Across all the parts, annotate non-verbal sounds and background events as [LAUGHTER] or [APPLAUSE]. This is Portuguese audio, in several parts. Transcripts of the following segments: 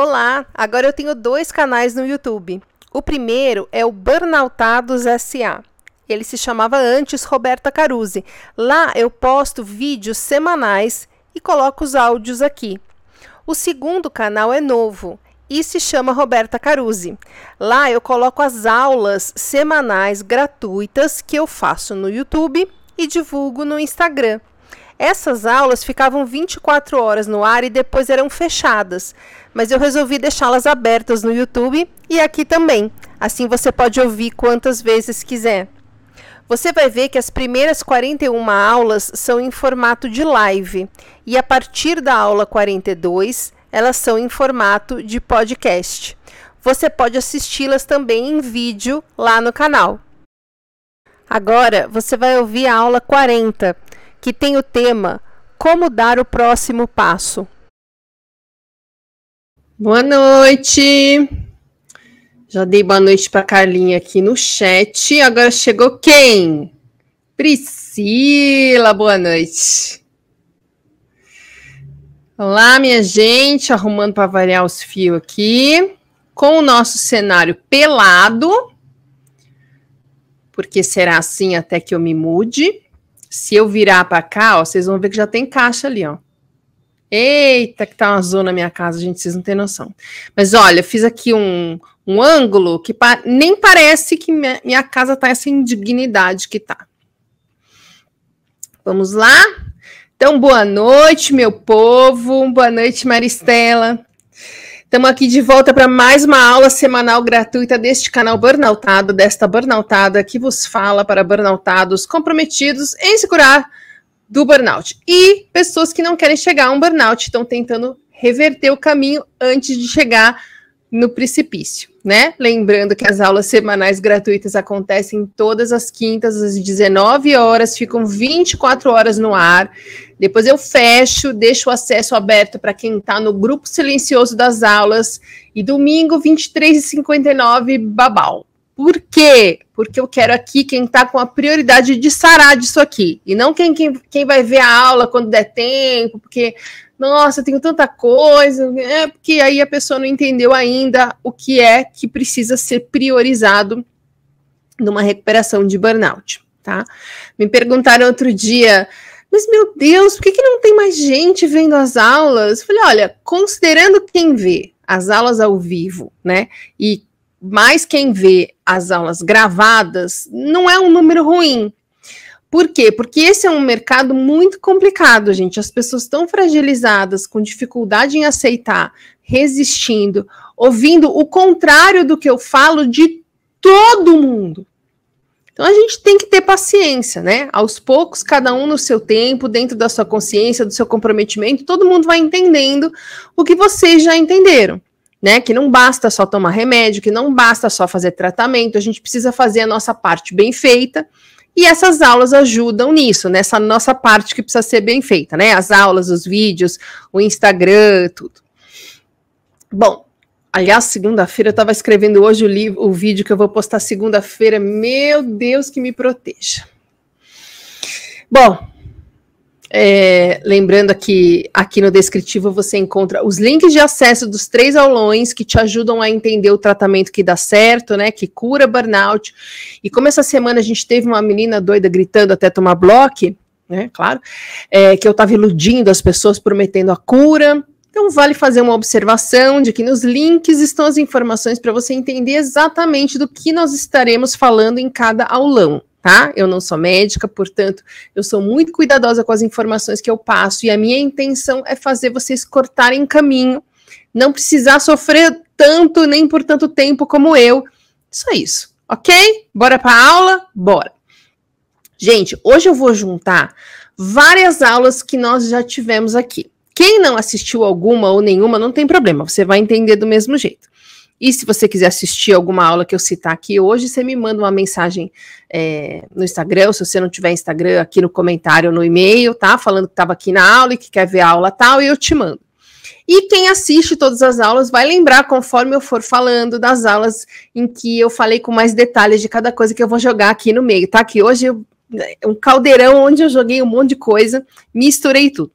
Olá, agora eu tenho dois canais no YouTube. O primeiro é o Burnoutados SA. Ele se chamava antes Roberta Caruzzi. Lá eu posto vídeos semanais e coloco os áudios aqui. O segundo canal é novo e se chama Roberta Caruzzi. Lá eu coloco as aulas semanais gratuitas que eu faço no YouTube e divulgo no Instagram. Essas aulas ficavam 24 horas no ar e depois eram fechadas, mas eu resolvi deixá-las abertas no YouTube e aqui também. Assim você pode ouvir quantas vezes quiser. Você vai ver que as primeiras 41 aulas são em formato de live e a partir da aula 42 elas são em formato de podcast. Você pode assisti-las também em vídeo lá no canal. Agora você vai ouvir a aula 40 que tem o tema Como dar o próximo passo. Boa noite. Já dei boa noite para Carlinha aqui no chat. Agora chegou quem? Priscila, boa noite. Olá, minha gente, arrumando para variar os fios aqui, com o nosso cenário pelado, porque será assim até que eu me mude. Se eu virar para cá, ó, vocês vão ver que já tem caixa ali, ó. Eita, que tá uma zona na minha casa, gente, vocês não têm noção. Mas olha, fiz aqui um, um ângulo que pa nem parece que minha, minha casa tá essa indignidade que tá. Vamos lá? Então, boa noite, meu povo. Boa noite, Maristela. Estamos aqui de volta para mais uma aula semanal gratuita deste canal Burnoutado, desta Burnoutada que vos fala para burnoutados comprometidos em se curar do burnout. E pessoas que não querem chegar a um burnout, estão tentando reverter o caminho antes de chegar no precipício, né? Lembrando que as aulas semanais gratuitas acontecem todas as quintas às 19 horas, ficam 24 horas no ar. Depois eu fecho, deixo o acesso aberto para quem está no grupo silencioso das aulas. E domingo, 23h59, babau. Por quê? Porque eu quero aqui quem está com a prioridade de sarar disso aqui. E não quem, quem, quem vai ver a aula quando der tempo, porque nossa, tenho tanta coisa, é porque aí a pessoa não entendeu ainda o que é que precisa ser priorizado numa recuperação de burnout, tá? Me perguntaram outro dia, mas meu Deus, por que, que não tem mais gente vendo as aulas? Eu falei, olha, considerando quem vê as aulas ao vivo, né, e mais quem vê as aulas gravadas, não é um número ruim, por quê? Porque esse é um mercado muito complicado, gente. As pessoas estão fragilizadas, com dificuldade em aceitar, resistindo, ouvindo o contrário do que eu falo de todo mundo. Então a gente tem que ter paciência, né? Aos poucos, cada um no seu tempo, dentro da sua consciência, do seu comprometimento, todo mundo vai entendendo o que vocês já entenderam. Né, que não basta só tomar remédio, que não basta só fazer tratamento, a gente precisa fazer a nossa parte bem feita e essas aulas ajudam nisso, nessa nossa parte que precisa ser bem feita, né? As aulas, os vídeos, o Instagram, tudo. Bom, aliás, segunda-feira eu estava escrevendo hoje o, livro, o vídeo que eu vou postar segunda-feira. Meu Deus, que me proteja. Bom, é, lembrando que aqui no descritivo você encontra os links de acesso dos três aulões que te ajudam a entender o tratamento que dá certo, né? Que cura burnout. E como essa semana a gente teve uma menina doida gritando até tomar bloco, né? Claro, é, que eu estava iludindo as pessoas, prometendo a cura. Então vale fazer uma observação de que nos links estão as informações para você entender exatamente do que nós estaremos falando em cada aulão tá? Eu não sou médica, portanto, eu sou muito cuidadosa com as informações que eu passo e a minha intenção é fazer vocês cortarem caminho, não precisar sofrer tanto nem por tanto tempo como eu. Só isso, ok? Bora para aula? Bora. Gente, hoje eu vou juntar várias aulas que nós já tivemos aqui. Quem não assistiu alguma ou nenhuma, não tem problema, você vai entender do mesmo jeito. E se você quiser assistir alguma aula que eu citar aqui hoje, você me manda uma mensagem é, no Instagram, se você não tiver Instagram, aqui no comentário, no e-mail, tá? Falando que estava aqui na aula e que quer ver a aula tal, e eu te mando. E quem assiste todas as aulas vai lembrar, conforme eu for falando, das aulas em que eu falei com mais detalhes de cada coisa que eu vou jogar aqui no meio, tá? Que hoje é um caldeirão onde eu joguei um monte de coisa, misturei tudo.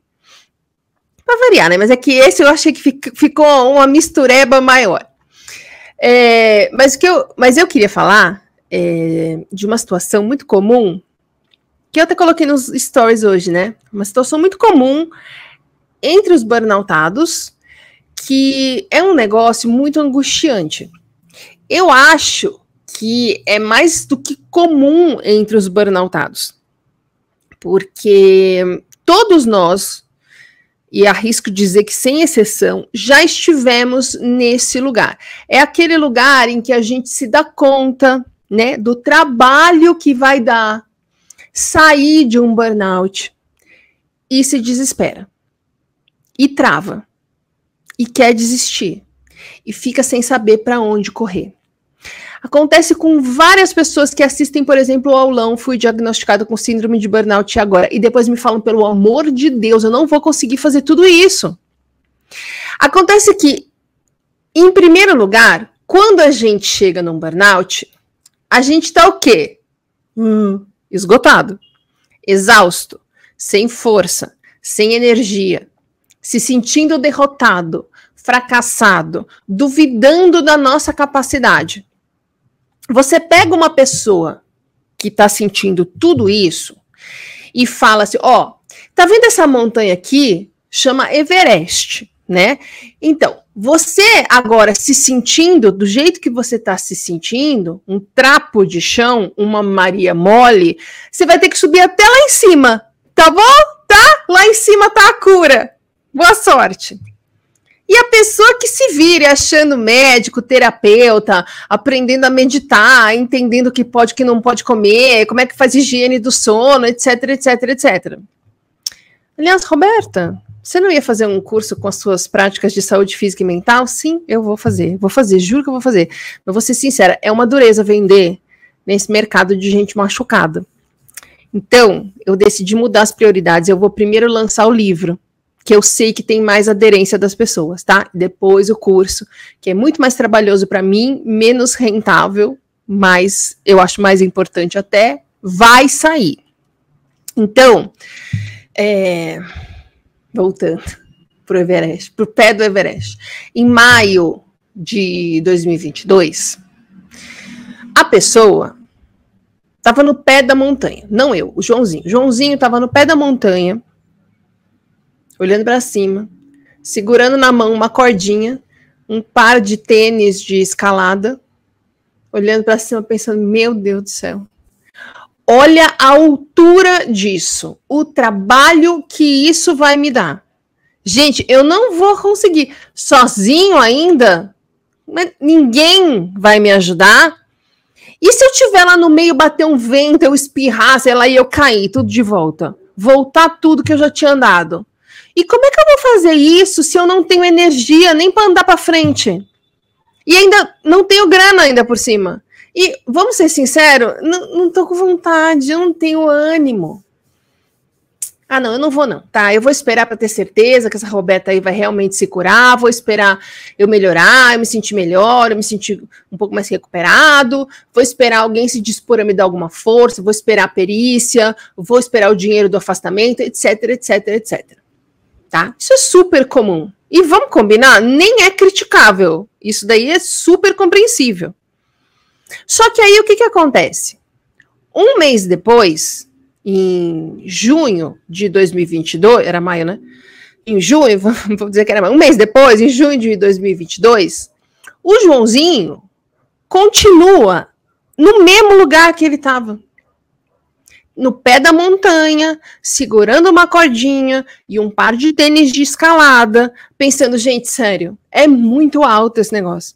Para variar, né? Mas é que esse eu achei que ficou uma mistureba maior. É, mas, que eu, mas eu queria falar é, de uma situação muito comum, que eu até coloquei nos stories hoje, né? Uma situação muito comum entre os burnoutados, que é um negócio muito angustiante. Eu acho que é mais do que comum entre os burnoutados, porque todos nós, e arrisco dizer que sem exceção, já estivemos nesse lugar. É aquele lugar em que a gente se dá conta, né, do trabalho que vai dar sair de um burnout e se desespera e trava e quer desistir e fica sem saber para onde correr. Acontece com várias pessoas que assistem, por exemplo, o aulão, fui diagnosticado com síndrome de burnout agora, e depois me falam, pelo amor de Deus, eu não vou conseguir fazer tudo isso. Acontece que, em primeiro lugar, quando a gente chega num burnout, a gente tá o quê? Hum, esgotado, exausto, sem força, sem energia, se sentindo derrotado, fracassado, duvidando da nossa capacidade. Você pega uma pessoa que está sentindo tudo isso e fala assim: ó, tá vendo essa montanha aqui? Chama Everest, né? Então, você agora se sentindo do jeito que você está se sentindo, um trapo de chão, uma Maria mole, você vai ter que subir até lá em cima, tá bom? Tá? Lá em cima tá a cura. Boa sorte. E a pessoa que se vire achando médico, terapeuta, aprendendo a meditar, entendendo o que pode e que não pode comer, como é que faz higiene do sono, etc, etc, etc. Aliás, Roberta, você não ia fazer um curso com as suas práticas de saúde física e mental? Sim, eu vou fazer. Vou fazer, juro que eu vou fazer. Mas vou ser sincera, é uma dureza vender nesse mercado de gente machucada. Então, eu decidi mudar as prioridades. Eu vou primeiro lançar o livro que eu sei que tem mais aderência das pessoas, tá? Depois o curso, que é muito mais trabalhoso para mim, menos rentável, mas eu acho mais importante até, vai sair. Então, é, voltando para o Everest, para o pé do Everest. Em maio de 2022, a pessoa estava no pé da montanha, não eu, o Joãozinho. O Joãozinho estava no pé da montanha olhando para cima, segurando na mão uma cordinha, um par de tênis de escalada, olhando para cima, pensando: meu Deus do céu. Olha a altura disso, o trabalho que isso vai me dar. Gente, eu não vou conseguir sozinho ainda. Ninguém vai me ajudar. E se eu tiver lá no meio, bater um vento, eu espirrar, sei lá, e eu cair, tudo de volta? Voltar tudo que eu já tinha andado. E como é que eu vou fazer isso se eu não tenho energia nem para andar para frente? E ainda não tenho grana ainda por cima. E vamos ser sinceros, não, tô com vontade, eu não tenho ânimo. Ah, não, eu não vou não, tá? Eu vou esperar para ter certeza que essa Roberta aí vai realmente se curar, vou esperar eu melhorar, eu me sentir melhor, eu me sentir um pouco mais recuperado, vou esperar alguém se dispor a me dar alguma força, vou esperar a perícia, vou esperar o dinheiro do afastamento, etc, etc, etc tá? Isso é super comum. E vamos combinar, nem é criticável. Isso daí é super compreensível. Só que aí o que, que acontece? Um mês depois, em junho de 2022, era maio, né? Em junho, [LAUGHS] vou dizer que era maio, um mês depois, em junho de 2022, o Joãozinho continua no mesmo lugar que ele estava no pé da montanha, segurando uma cordinha e um par de tênis de escalada, pensando, gente, sério, é muito alto esse negócio.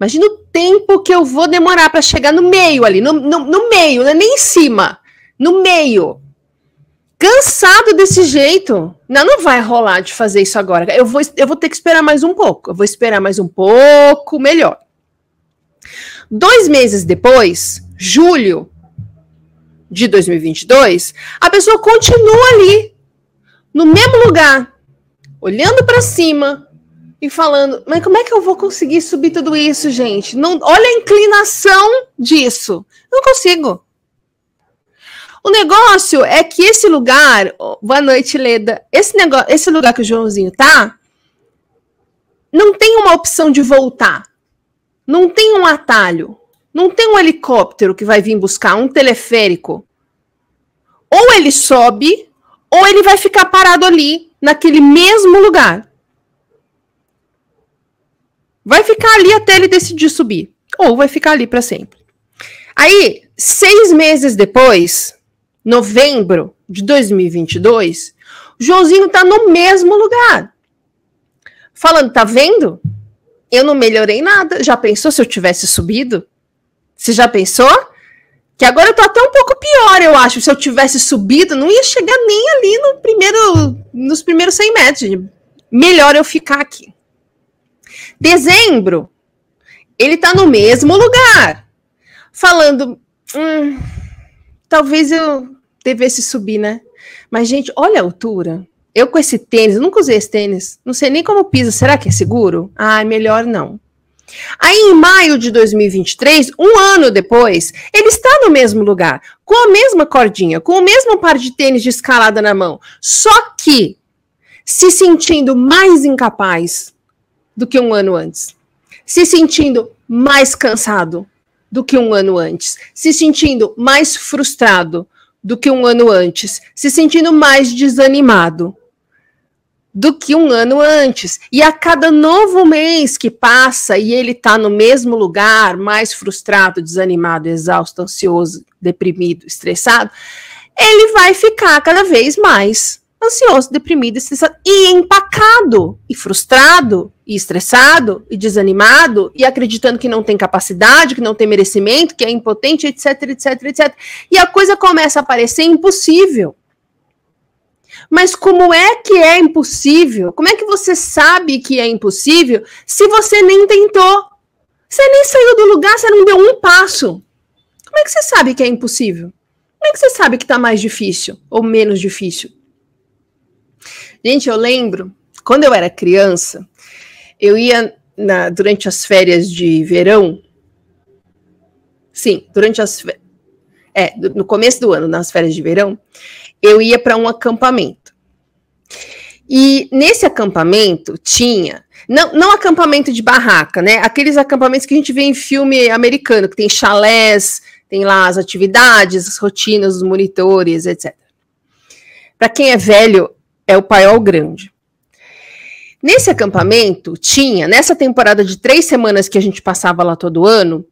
Imagina o tempo que eu vou demorar para chegar no meio ali, no, no, no meio, não é nem em cima, no meio. Cansado desse jeito. Não, não vai rolar de fazer isso agora. Eu vou, eu vou ter que esperar mais um pouco. Eu vou esperar mais um pouco, melhor. Dois meses depois, julho, de 2022, a pessoa continua ali, no mesmo lugar, olhando para cima e falando: Mas como é que eu vou conseguir subir tudo isso, gente? Não, olha a inclinação disso. Não consigo. O negócio é que esse lugar, boa noite, Leda. Esse negócio, esse lugar que o Joãozinho tá, não tem uma opção de voltar. Não tem um atalho. Não tem um helicóptero que vai vir buscar, um teleférico. Ou ele sobe, ou ele vai ficar parado ali, naquele mesmo lugar. Vai ficar ali até ele decidir subir. Ou vai ficar ali para sempre. Aí, seis meses depois, novembro de 2022, o Joãozinho tá no mesmo lugar. Falando, tá vendo? Eu não melhorei nada. Já pensou se eu tivesse subido? Você já pensou? Que agora eu tô até um pouco pior, eu acho. Se eu tivesse subido, não ia chegar nem ali no primeiro, nos primeiros 100 metros. Melhor eu ficar aqui. Dezembro, ele tá no mesmo lugar. Falando, hum, talvez eu devesse subir, né? Mas, gente, olha a altura. Eu com esse tênis, nunca usei esse tênis, não sei nem como pisa. Será que é seguro? Ah, melhor não. Aí, em maio de 2023, um ano depois, ele está no mesmo lugar, com a mesma cordinha, com o mesmo par de tênis de escalada na mão, só que se sentindo mais incapaz do que um ano antes, se sentindo mais cansado do que um ano antes, se sentindo mais frustrado do que um ano antes, se sentindo mais desanimado do que um ano antes. E a cada novo mês que passa e ele está no mesmo lugar, mais frustrado, desanimado, exausto, ansioso, deprimido, estressado, ele vai ficar cada vez mais ansioso, deprimido, estressado e empacado, e frustrado, e estressado, e desanimado, e acreditando que não tem capacidade, que não tem merecimento, que é impotente, etc, etc, etc. E a coisa começa a parecer impossível. Mas como é que é impossível? Como é que você sabe que é impossível se você nem tentou? Você nem saiu do lugar, você não deu um passo. Como é que você sabe que é impossível? Como é que você sabe que está mais difícil ou menos difícil? Gente, eu lembro, quando eu era criança, eu ia na, durante as férias de verão. Sim, durante as. É, no começo do ano, nas férias de verão, eu ia para um acampamento. E nesse acampamento tinha, não, não acampamento de barraca, né? Aqueles acampamentos que a gente vê em filme americano, que tem chalés, tem lá as atividades, as rotinas, os monitores, etc. Para quem é velho, é o paiol grande. Nesse acampamento tinha, nessa temporada de três semanas que a gente passava lá todo ano,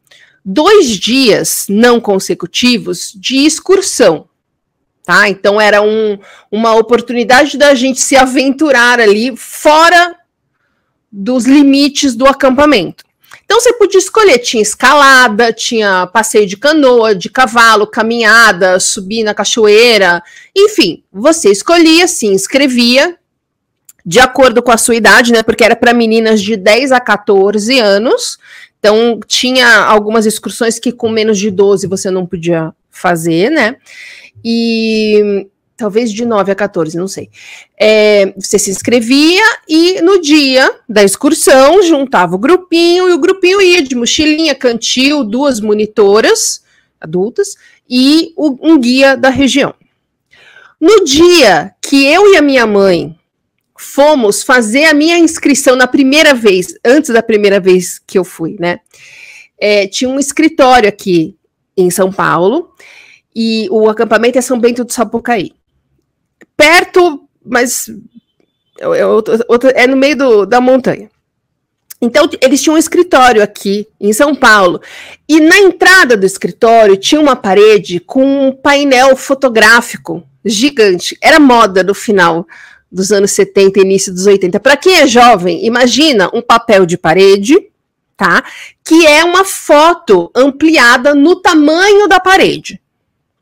dois dias não consecutivos de excursão. Tá? Então era um, uma oportunidade da gente se aventurar ali fora dos limites do acampamento. Então você podia escolher, tinha escalada, tinha passeio de canoa, de cavalo, caminhada, subir na cachoeira, enfim, você escolhia, se inscrevia de acordo com a sua idade, né? Porque era para meninas de 10 a 14 anos. Então tinha algumas excursões que com menos de 12 você não podia fazer, né? E talvez de 9 a 14, não sei. É, você se inscrevia e no dia da excursão juntava o grupinho e o grupinho ia de mochilinha, cantil, duas monitoras adultas e o, um guia da região. No dia que eu e a minha mãe fomos fazer a minha inscrição na primeira vez, antes da primeira vez que eu fui, né? É, tinha um escritório aqui em São Paulo e o acampamento é São Bento do Sapucaí. Perto, mas é, é, é no meio do, da montanha. Então, eles tinham um escritório aqui em São Paulo. E na entrada do escritório tinha uma parede com um painel fotográfico gigante. Era moda no final dos anos 70, início dos 80. Para quem é jovem, imagina um papel de parede, tá? Que é uma foto ampliada no tamanho da parede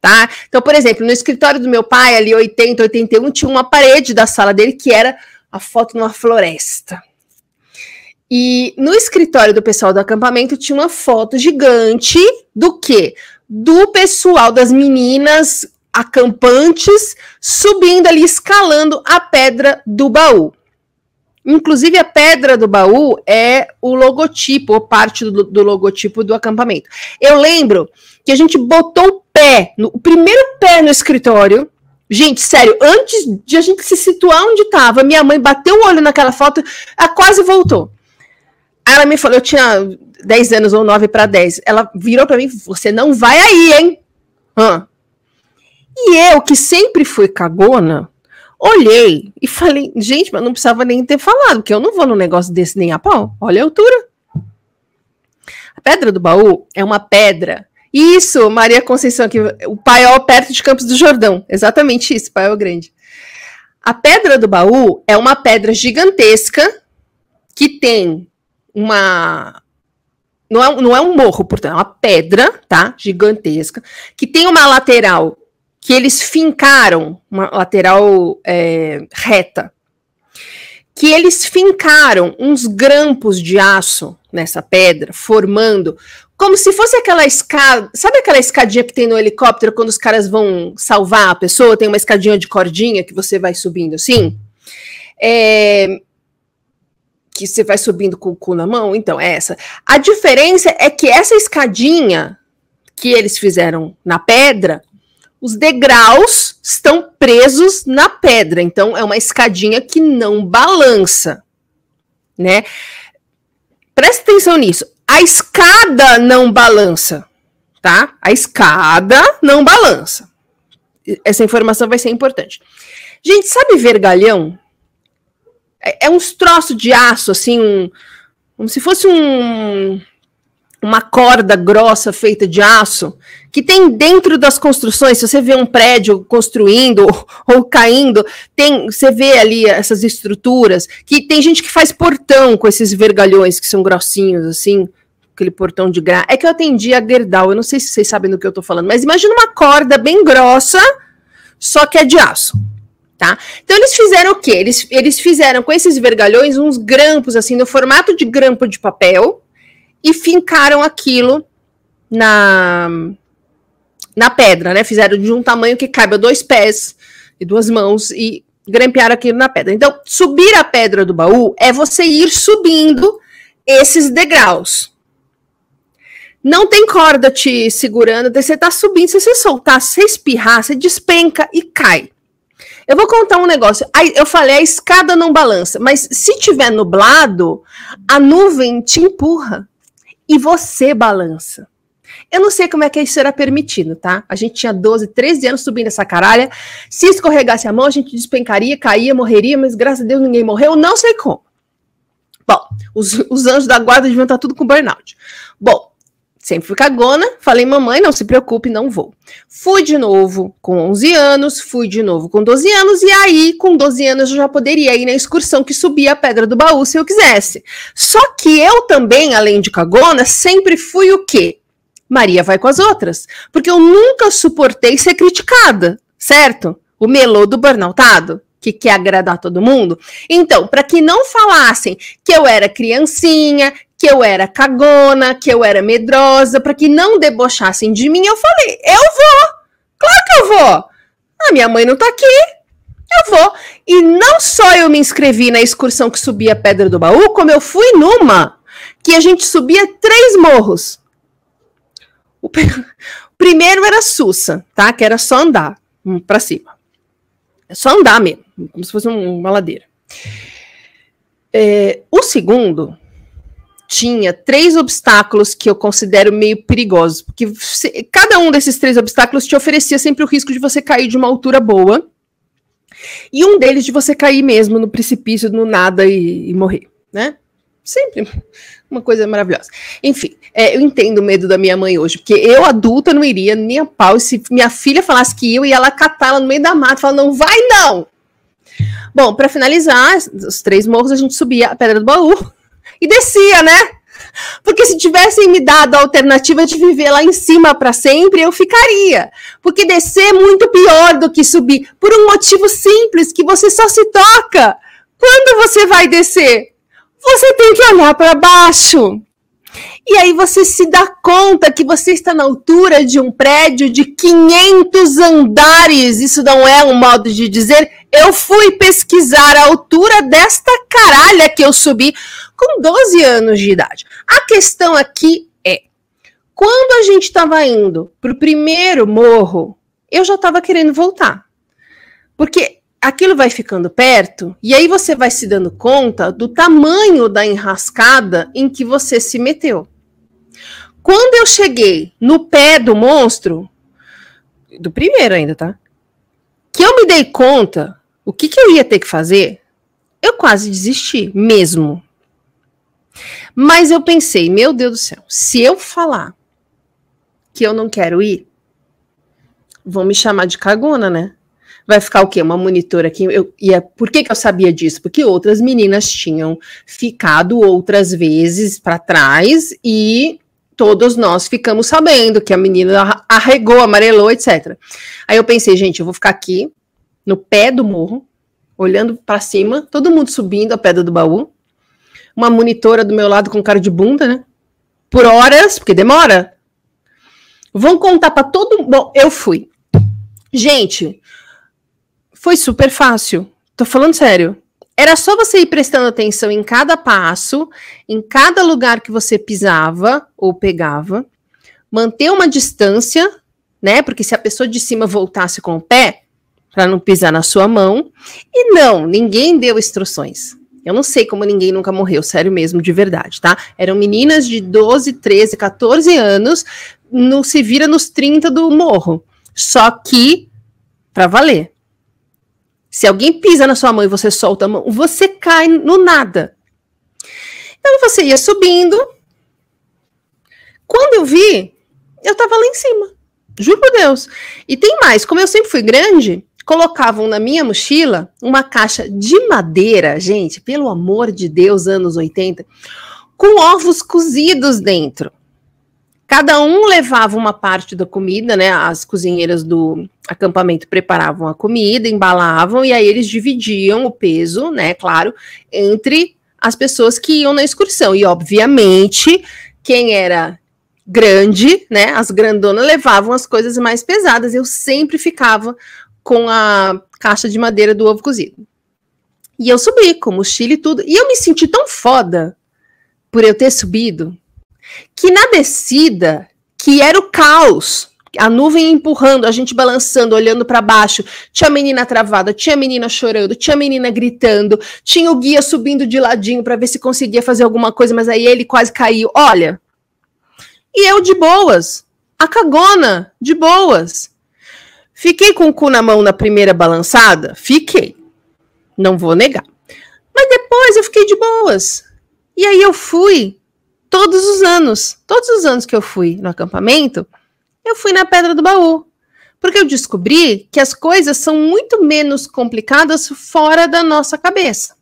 tá? Então, por exemplo, no escritório do meu pai, ali 80, 81, tinha uma parede da sala dele que era a foto numa floresta. E no escritório do pessoal do acampamento tinha uma foto gigante do quê? Do pessoal das meninas acampantes subindo ali, escalando a pedra do baú. Inclusive, a pedra do baú é o logotipo, ou parte do, do logotipo do acampamento. Eu lembro que a gente botou pé no, o primeiro pé no escritório. Gente, sério, antes de a gente se situar onde estava, minha mãe bateu o olho naquela foto, ela quase voltou. Ela me falou, eu tinha 10 anos ou 9 para 10. Ela virou para mim, você não vai aí, hein? Hã? E eu, que sempre fui cagona, olhei e falei, gente, mas não precisava nem ter falado, que eu não vou num negócio desse nem a pau. Olha a altura. A pedra do baú é uma pedra. Isso, Maria Conceição, que o paiol perto de Campos do Jordão. Exatamente isso, paiol grande. A pedra do baú é uma pedra gigantesca que tem uma. Não é, não é um morro, portanto, é uma pedra, tá? Gigantesca, que tem uma lateral que eles fincaram, uma lateral é, reta, que eles fincaram uns grampos de aço nessa pedra, formando como se fosse aquela escada. Sabe aquela escadinha que tem no helicóptero quando os caras vão salvar a pessoa? Tem uma escadinha de cordinha que você vai subindo assim? É, que você vai subindo com o cu na mão? Então, é essa. A diferença é que essa escadinha que eles fizeram na pedra os degraus estão presos na pedra, então é uma escadinha que não balança, né? Presta atenção nisso. A escada não balança, tá? A escada não balança. Essa informação vai ser importante. Gente, sabe vergalhão? É, é uns troços de aço, assim, um, como se fosse um uma corda grossa feita de aço, que tem dentro das construções, se você vê um prédio construindo [LAUGHS] ou caindo, tem, você vê ali essas estruturas, que tem gente que faz portão com esses vergalhões que são grossinhos, assim, aquele portão de gra. É que eu atendi a Gerdau, eu não sei se vocês sabem do que eu tô falando, mas imagina uma corda bem grossa, só que é de aço. Tá? Então eles fizeram o quê? Eles, eles fizeram com esses vergalhões uns grampos assim no formato de grampo de papel, e fincaram aquilo na, na pedra, né? Fizeram de um tamanho que caiba dois pés e duas mãos e grampearam aquilo na pedra. Então, subir a pedra do baú é você ir subindo esses degraus. Não tem corda te segurando, você tá subindo, se você soltar, se espirrar, você despenca e cai. Eu vou contar um negócio. Eu falei, a escada não balança, mas se tiver nublado, a nuvem te empurra e você balança. Eu não sei como é que isso era permitido, tá? A gente tinha 12, 13 anos subindo essa caralha. Se escorregasse a mão, a gente despencaria, caía, morreria, mas graças a Deus ninguém morreu, não sei como. Bom, os, os anjos da guarda deviam estar tudo com burnout. Bom, Sempre fui cagona, falei, mamãe, não se preocupe, não vou. Fui de novo com 11 anos, fui de novo com 12 anos, e aí, com 12 anos, eu já poderia ir na excursão que subia a Pedra do Baú se eu quisesse. Só que eu também, além de cagona, sempre fui o quê? Maria vai com as outras. Porque eu nunca suportei ser criticada, certo? O melô do burnoutado que quer agradar todo mundo. Então, para que não falassem que eu era criancinha, que eu era cagona, que eu era medrosa, para que não debochassem de mim, eu falei: eu vou, claro que eu vou. A minha mãe não tá aqui, eu vou. E não só eu me inscrevi na excursão que subia a Pedra do Baú, como eu fui numa que a gente subia três morros. [LAUGHS] O, primeiro era Sussa, tá? Que era só andar hum, para cima. É só andar mesmo, como se fosse uma ladeira. É, o segundo tinha três obstáculos que eu considero meio perigosos, porque se, cada um desses três obstáculos te oferecia sempre o risco de você cair de uma altura boa, e um deles de você cair mesmo no precipício, no nada e, e morrer, né? Sempre uma coisa maravilhosa. Enfim, é, eu entendo o medo da minha mãe hoje, porque eu, adulta, não iria nem a pau. Se minha filha falasse que eu ia lá catá-la no meio da mata, falar, não vai não! Bom, para finalizar, os três morros, a gente subia a Pedra do Baú, [LAUGHS] e descia, né? Porque se tivessem me dado a alternativa de viver lá em cima para sempre, eu ficaria. Porque descer é muito pior do que subir, por um motivo simples que você só se toca quando você vai descer. Você tem que olhar para baixo. E aí você se dá conta que você está na altura de um prédio de 500 andares. Isso não é um modo de dizer. Eu fui pesquisar a altura desta caralha que eu subi com 12 anos de idade. A questão aqui é: Quando a gente estava indo para o primeiro morro, eu já estava querendo voltar. Porque aquilo vai ficando perto, e aí você vai se dando conta do tamanho da enrascada em que você se meteu. Quando eu cheguei no pé do monstro, do primeiro ainda, tá? Que eu me dei conta o que, que eu ia ter que fazer, eu quase desisti, mesmo. Mas eu pensei, meu Deus do céu, se eu falar que eu não quero ir, vão me chamar de cagona, né? Vai ficar o quê? Uma monitora aqui. Eu, e é, por que, que eu sabia disso? Porque outras meninas tinham ficado outras vezes para trás e todos nós ficamos sabendo que a menina arregou, amarelou, etc. Aí eu pensei, gente, eu vou ficar aqui no pé do morro, olhando para cima, todo mundo subindo a pedra do baú, uma monitora do meu lado com cara de bunda, né? Por horas, porque demora. Vão contar para todo mundo. Bom, eu fui. Gente, foi super fácil. Tô falando sério. Era só você ir prestando atenção em cada passo, em cada lugar que você pisava ou pegava, manter uma distância, né? Porque se a pessoa de cima voltasse com o pé, para não pisar na sua mão. E não, ninguém deu instruções. Eu não sei como ninguém nunca morreu, sério mesmo, de verdade, tá? Eram meninas de 12, 13, 14 anos, no se vira nos 30 do morro. Só que para valer. Se alguém pisa na sua mão e você solta a mão, você cai no nada. Então você ia subindo. Quando eu vi, eu tava lá em cima. Juro por Deus. E tem mais, como eu sempre fui grande, colocavam na minha mochila uma caixa de madeira, gente, pelo amor de Deus, anos 80, com ovos cozidos dentro. Cada um levava uma parte da comida, né? As cozinheiras do acampamento preparavam a comida, embalavam e aí eles dividiam o peso, né? Claro, entre as pessoas que iam na excursão. E obviamente, quem era grande, né? As grandonas levavam as coisas mais pesadas. Eu sempre ficava com a caixa de madeira do ovo cozido. E eu subi com mochila e tudo. E eu me senti tão foda por eu ter subido que na descida, que era o caos, a nuvem empurrando, a gente balançando, olhando para baixo, tinha menina travada, tinha menina chorando, tinha menina gritando, tinha o guia subindo de ladinho para ver se conseguia fazer alguma coisa, mas aí ele quase caiu. Olha, e eu de boas, a cagona, de boas. Fiquei com o cu na mão na primeira balançada? Fiquei. Não vou negar. Mas depois eu fiquei de boas. E aí eu fui todos os anos, todos os anos que eu fui no acampamento, eu fui na Pedra do Baú. Porque eu descobri que as coisas são muito menos complicadas fora da nossa cabeça.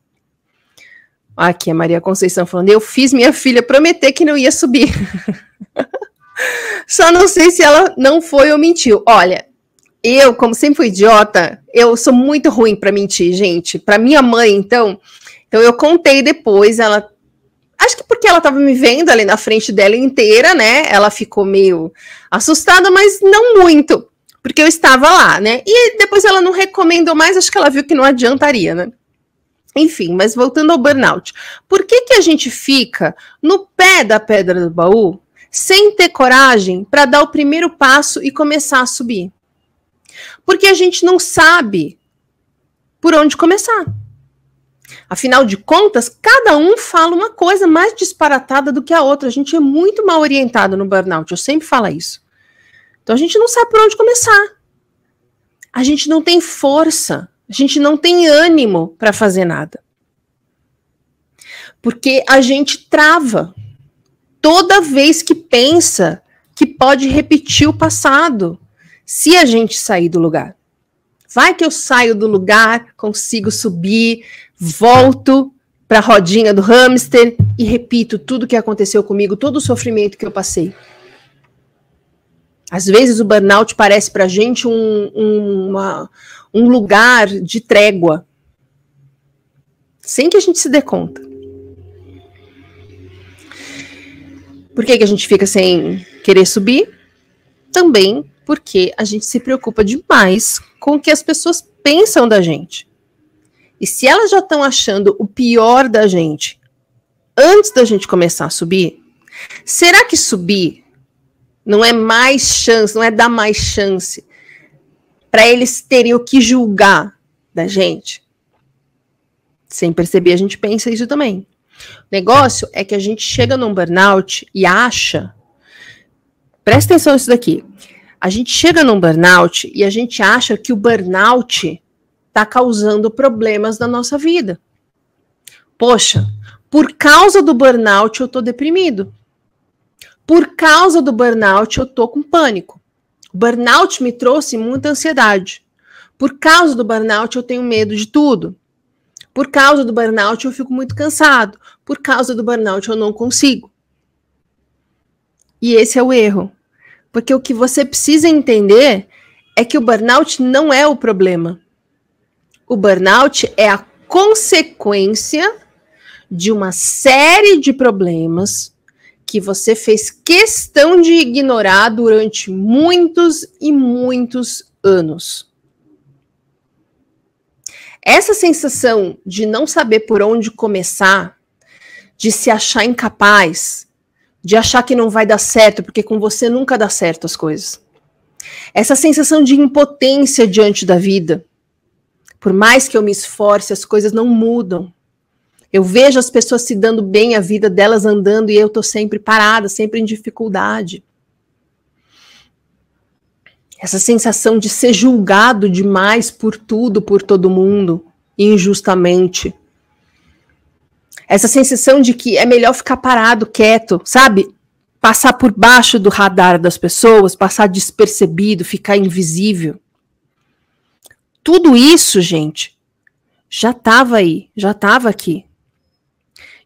Aqui a Maria Conceição falando, eu fiz minha filha prometer que não ia subir. [LAUGHS] Só não sei se ela não foi ou mentiu. Olha, eu, como sempre fui idiota, eu sou muito ruim para mentir, gente. Para minha mãe, então, então eu contei depois, ela Acho que porque ela estava me vendo ali na frente dela inteira, né? Ela ficou meio assustada, mas não muito, porque eu estava lá, né? E depois ela não recomendou mais, acho que ela viu que não adiantaria, né? Enfim, mas voltando ao burnout. Por que, que a gente fica no pé da pedra do baú sem ter coragem para dar o primeiro passo e começar a subir? Porque a gente não sabe por onde começar. Afinal de contas, cada um fala uma coisa mais disparatada do que a outra. A gente é muito mal orientado no burnout, eu sempre falo isso. Então a gente não sabe por onde começar. A gente não tem força, a gente não tem ânimo para fazer nada. Porque a gente trava toda vez que pensa que pode repetir o passado, se a gente sair do lugar. Vai que eu saio do lugar, consigo subir, volto para a rodinha do hamster e repito tudo que aconteceu comigo, todo o sofrimento que eu passei. Às vezes o burnout parece para a gente um, um, uma, um lugar de trégua, sem que a gente se dê conta. Por que, que a gente fica sem querer subir? Também porque a gente se preocupa demais com o que as pessoas pensam da gente. E se elas já estão achando o pior da gente antes da gente começar a subir, será que subir Não é mais chance, não é dar mais chance para eles terem o que julgar da gente. Sem perceber, a gente pensa isso também. O negócio é que a gente chega num burnout e acha. Presta atenção nisso daqui. A gente chega num burnout e a gente acha que o burnout está causando problemas na nossa vida. Poxa, por causa do burnout eu tô deprimido. Por causa do burnout eu tô com pânico. O burnout me trouxe muita ansiedade. Por causa do burnout eu tenho medo de tudo. Por causa do burnout eu fico muito cansado. Por causa do burnout eu não consigo. E esse é o erro. Porque o que você precisa entender é que o burnout não é o problema. O burnout é a consequência de uma série de problemas que você fez questão de ignorar durante muitos e muitos anos. Essa sensação de não saber por onde começar, de se achar incapaz, de achar que não vai dar certo, porque com você nunca dá certo as coisas. Essa sensação de impotência diante da vida. Por mais que eu me esforce, as coisas não mudam. Eu vejo as pessoas se dando bem a vida delas andando e eu tô sempre parada, sempre em dificuldade. Essa sensação de ser julgado demais por tudo, por todo mundo, injustamente. Essa sensação de que é melhor ficar parado, quieto, sabe? Passar por baixo do radar das pessoas, passar despercebido, ficar invisível. Tudo isso, gente, já estava aí, já estava aqui.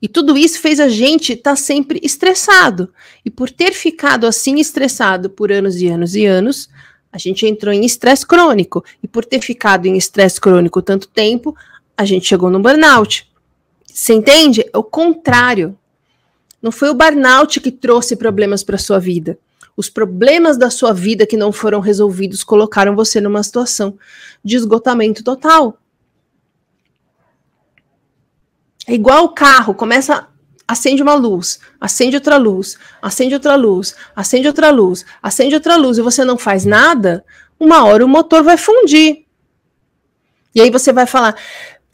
E tudo isso fez a gente estar tá sempre estressado. E por ter ficado assim estressado por anos e anos e anos, a gente entrou em estresse crônico. E por ter ficado em estresse crônico tanto tempo, a gente chegou no burnout. Você entende? É o contrário. Não foi o burnout que trouxe problemas para sua vida. Os problemas da sua vida que não foram resolvidos colocaram você numa situação de esgotamento total. É igual o carro, começa, acende uma luz, acende outra luz, acende outra luz, acende outra luz, acende outra luz, e você não faz nada, uma hora o motor vai fundir. E aí você vai falar: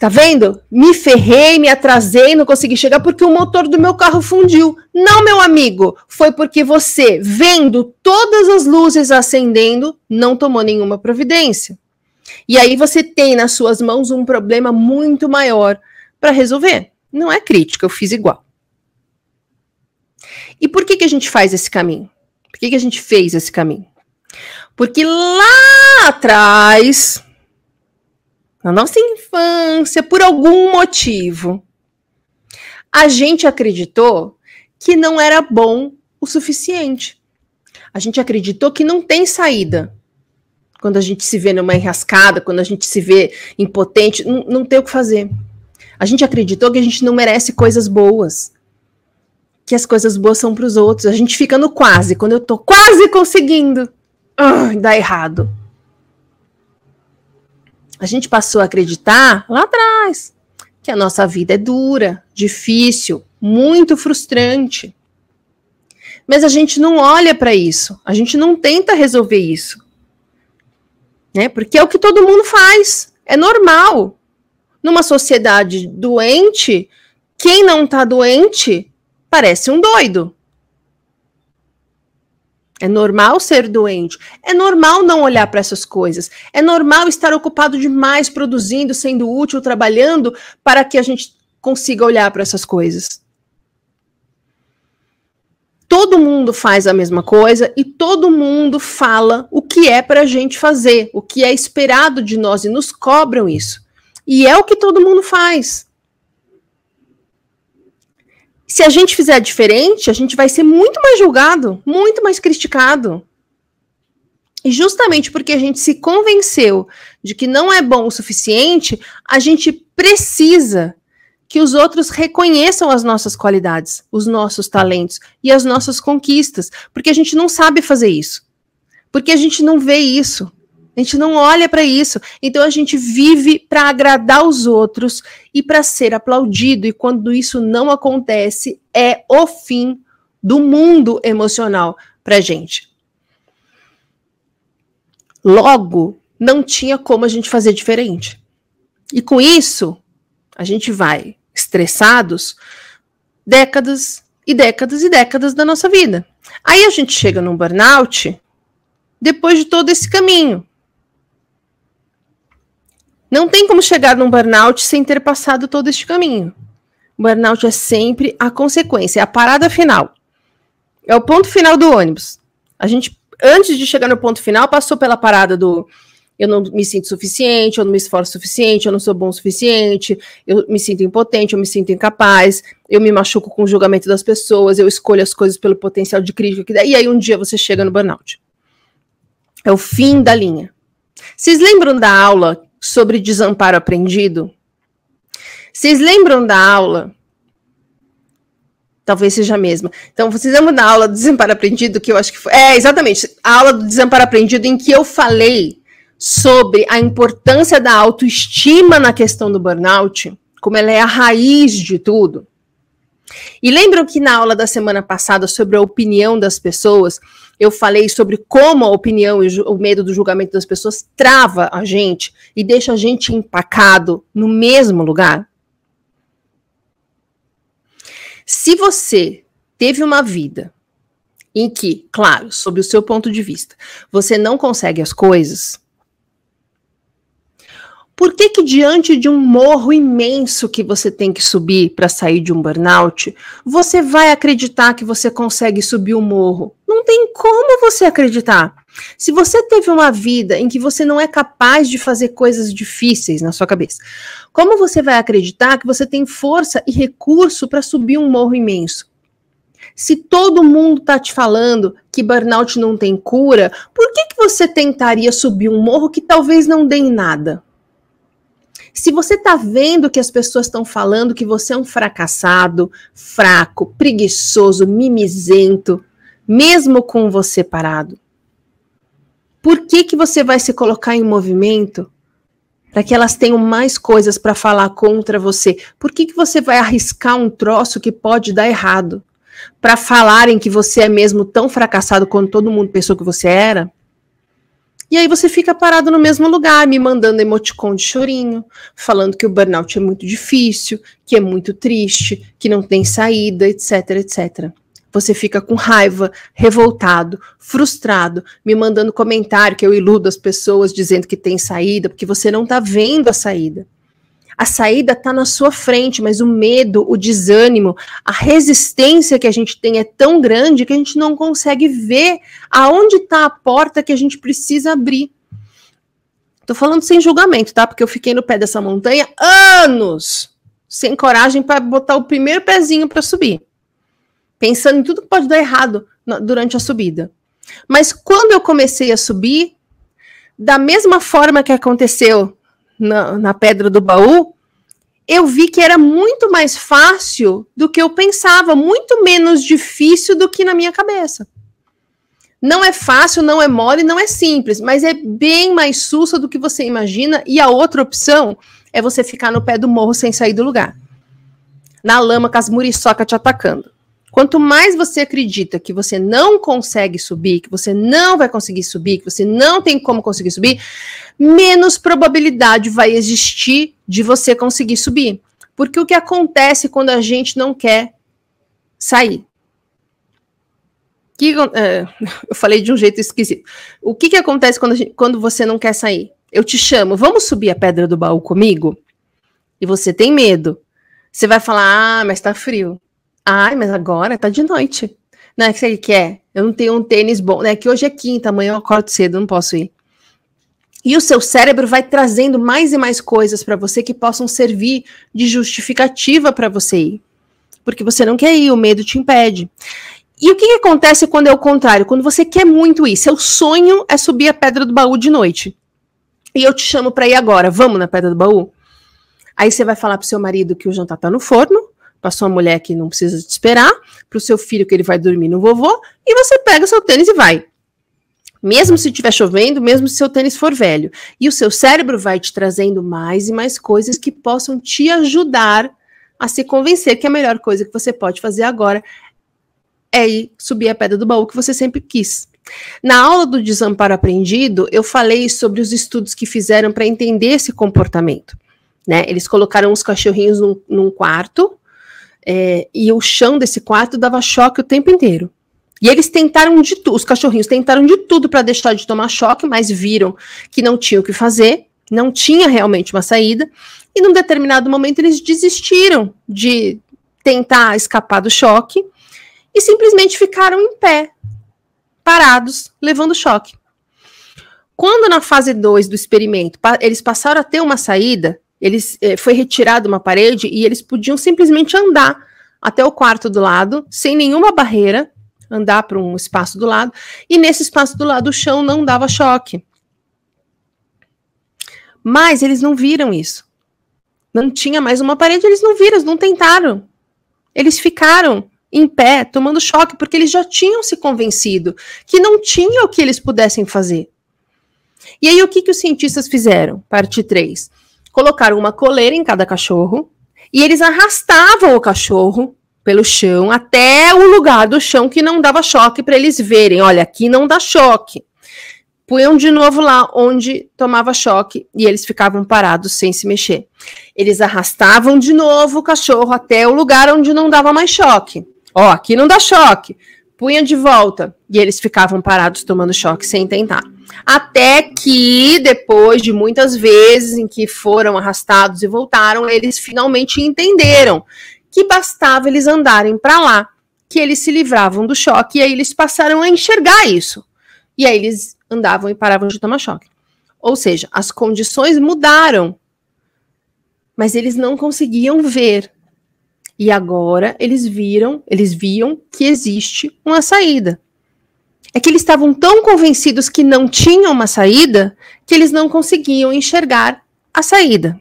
tá vendo? Me ferrei, me atrasei, não consegui chegar porque o motor do meu carro fundiu. Não, meu amigo, foi porque você, vendo todas as luzes acendendo, não tomou nenhuma providência. E aí você tem nas suas mãos um problema muito maior para resolver. Não é crítica, eu fiz igual. E por que, que a gente faz esse caminho? Por que, que a gente fez esse caminho? Porque lá atrás, na nossa infância, por algum motivo, a gente acreditou que não era bom o suficiente. A gente acreditou que não tem saída. Quando a gente se vê numa enrascada, quando a gente se vê impotente, não, tem o que fazer. A gente acreditou que a gente não merece coisas boas. Que as coisas boas são para os outros. A gente fica no quase. Quando eu tô quase conseguindo, uh, dá errado. A gente passou a acreditar lá atrás que a nossa vida é dura, difícil, muito frustrante. Mas a gente não olha para isso, a gente não tenta resolver isso. Né? Porque é o que todo mundo faz, é normal. Numa sociedade doente, quem não está doente parece um doido. É normal ser doente. É normal não olhar para essas coisas. É normal estar ocupado demais produzindo, sendo útil, trabalhando para que a gente consiga olhar para essas coisas. Todo mundo faz a mesma coisa e todo mundo fala o que é para a gente fazer, o que é esperado de nós e nos cobram isso. E é o que todo mundo faz. Se a gente fizer diferente, a gente vai ser muito mais julgado, muito mais criticado. E justamente porque a gente se convenceu de que não é bom o suficiente, a gente precisa que os outros reconheçam as nossas qualidades, os nossos talentos e as nossas conquistas, porque a gente não sabe fazer isso. Porque a gente não vê isso. A gente não olha para isso. Então a gente vive para agradar os outros e para ser aplaudido. E quando isso não acontece, é o fim do mundo emocional para gente. Logo, não tinha como a gente fazer diferente. E com isso, a gente vai estressados décadas e décadas e décadas da nossa vida. Aí a gente chega num burnout depois de todo esse caminho. Não tem como chegar num burnout sem ter passado todo este caminho. Burnout é sempre a consequência, é a parada final. É o ponto final do ônibus. A gente, antes de chegar no ponto final, passou pela parada do eu não me sinto suficiente, eu não me esforço suficiente, eu não sou bom o suficiente, eu me sinto impotente, eu me sinto incapaz, eu me machuco com o julgamento das pessoas, eu escolho as coisas pelo potencial de crítica que dá, e aí um dia você chega no burnout. É o fim da linha. Vocês lembram da aula sobre desamparo aprendido? Vocês lembram da aula? Talvez seja a mesma. Então, vocês lembram da aula do desamparo aprendido que eu acho que foi. É, exatamente. A aula do desamparo aprendido em que eu falei sobre a importância da autoestima na questão do burnout, como ela é a raiz de tudo. E lembram que na aula da semana passada sobre a opinião das pessoas, eu falei sobre como a opinião e o medo do julgamento das pessoas trava a gente e deixa a gente empacado no mesmo lugar? Se você teve uma vida em que, claro, sob o seu ponto de vista, você não consegue as coisas, por que que diante de um morro imenso que você tem que subir para sair de um burnout, você vai acreditar que você consegue subir o morro? Não tem como você acreditar. Se você teve uma vida em que você não é capaz de fazer coisas difíceis na sua cabeça, como você vai acreditar que você tem força e recurso para subir um morro imenso? Se todo mundo está te falando que burnout não tem cura, por que, que você tentaria subir um morro que talvez não dê em nada? Se você está vendo que as pessoas estão falando que você é um fracassado, fraco, preguiçoso, mimizento, mesmo com você parado, por que, que você vai se colocar em movimento para que elas tenham mais coisas para falar contra você? Por que, que você vai arriscar um troço que pode dar errado? Para falarem que você é mesmo tão fracassado quanto todo mundo pensou que você era? E aí você fica parado no mesmo lugar, me mandando emoticon de chorinho, falando que o burnout é muito difícil, que é muito triste, que não tem saída, etc, etc. Você fica com raiva, revoltado, frustrado, me mandando comentário que eu iludo as pessoas dizendo que tem saída, porque você não está vendo a saída. A saída está na sua frente, mas o medo, o desânimo, a resistência que a gente tem é tão grande que a gente não consegue ver aonde está a porta que a gente precisa abrir. Tô falando sem julgamento, tá? Porque eu fiquei no pé dessa montanha anos sem coragem para botar o primeiro pezinho para subir, pensando em tudo que pode dar errado durante a subida. Mas quando eu comecei a subir, da mesma forma que aconteceu na, na pedra do baú, eu vi que era muito mais fácil do que eu pensava, muito menos difícil do que na minha cabeça. Não é fácil, não é mole, não é simples, mas é bem mais sussa do que você imagina. E a outra opção é você ficar no pé do morro sem sair do lugar. Na lama com as muriçocas te atacando. Quanto mais você acredita que você não consegue subir, que você não vai conseguir subir, que você não tem como conseguir subir, menos probabilidade vai existir de você conseguir subir. Porque o que acontece quando a gente não quer sair? Que, é, [LAUGHS] eu falei de um jeito esquisito. O que, que acontece quando, gente, quando você não quer sair? Eu te chamo, vamos subir a pedra do baú comigo? E você tem medo. Você vai falar, ah, mas tá frio. Ai, mas agora tá de noite. Não é que você quer? Eu não tenho um tênis bom, né? Que hoje é quinta, amanhã eu acordo cedo, não posso ir. E o seu cérebro vai trazendo mais e mais coisas para você que possam servir de justificativa para você ir. Porque você não quer ir, o medo te impede. E o que, que acontece quando é o contrário? Quando você quer muito ir, seu sonho é subir a pedra do baú de noite. E eu te chamo para ir agora, vamos na pedra do baú? Aí você vai falar pro seu marido que o jantar tá no forno, para sua mulher que não precisa te esperar, para o seu filho que ele vai dormir no vovô, e você pega seu tênis e vai. Mesmo se estiver chovendo, mesmo se seu tênis for velho. E o seu cérebro vai te trazendo mais e mais coisas que possam te ajudar a se convencer que a melhor coisa que você pode fazer agora é ir subir a pedra do baú que você sempre quis. Na aula do desamparo aprendido, eu falei sobre os estudos que fizeram para entender esse comportamento. Né? Eles colocaram os cachorrinhos num, num quarto é, e o chão desse quarto dava choque o tempo inteiro. E eles tentaram de tudo, os cachorrinhos tentaram de tudo para deixar de tomar choque, mas viram que não tinha o que fazer, não tinha realmente uma saída, e num determinado momento eles desistiram de tentar escapar do choque e simplesmente ficaram em pé, parados, levando choque. Quando na fase 2 do experimento eles passaram a ter uma saída, eles eh, foi retirada uma parede e eles podiam simplesmente andar até o quarto do lado, sem nenhuma barreira, andar para um espaço do lado, e nesse espaço do lado o chão não dava choque. Mas eles não viram isso. Não tinha mais uma parede, eles não viram, eles não tentaram. Eles ficaram em pé, tomando choque, porque eles já tinham se convencido que não tinha o que eles pudessem fazer. E aí, o que, que os cientistas fizeram? Parte 3. Colocaram uma coleira em cada cachorro e eles arrastavam o cachorro pelo chão até o lugar do chão que não dava choque para eles verem. Olha, aqui não dá choque. Punham de novo lá onde tomava choque e eles ficavam parados sem se mexer. Eles arrastavam de novo o cachorro até o lugar onde não dava mais choque. Ó, aqui não dá choque. Punha de volta e eles ficavam parados tomando choque sem tentar. Até que, depois de muitas vezes em que foram arrastados e voltaram, eles finalmente entenderam que bastava eles andarem para lá, que eles se livravam do choque, e aí eles passaram a enxergar isso. E aí eles andavam e paravam de tomar choque. Ou seja, as condições mudaram, mas eles não conseguiam ver. E agora eles viram, eles viam que existe uma saída. É que eles estavam tão convencidos que não tinha uma saída que eles não conseguiam enxergar a saída.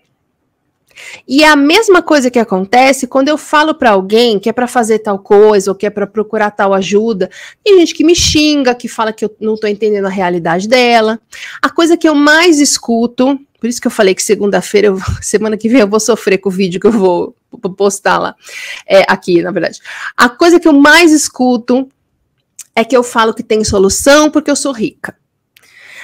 E é a mesma coisa que acontece quando eu falo para alguém que é para fazer tal coisa ou que é para procurar tal ajuda. Tem gente que me xinga, que fala que eu não estou entendendo a realidade dela. A coisa que eu mais escuto, por isso que eu falei que segunda-feira, [LAUGHS] semana que vem eu vou sofrer com o vídeo que eu vou postar lá, é, aqui, na verdade. A coisa que eu mais escuto é que eu falo que tem solução porque eu sou rica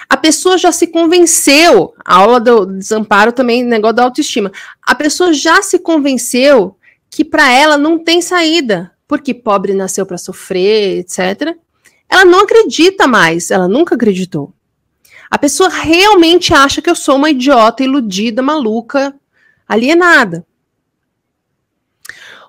a pessoa já se convenceu, a aula do desamparo também, negócio da autoestima, a pessoa já se convenceu que para ela não tem saída, porque pobre nasceu para sofrer, etc. Ela não acredita mais, ela nunca acreditou. A pessoa realmente acha que eu sou uma idiota, iludida, maluca, alienada.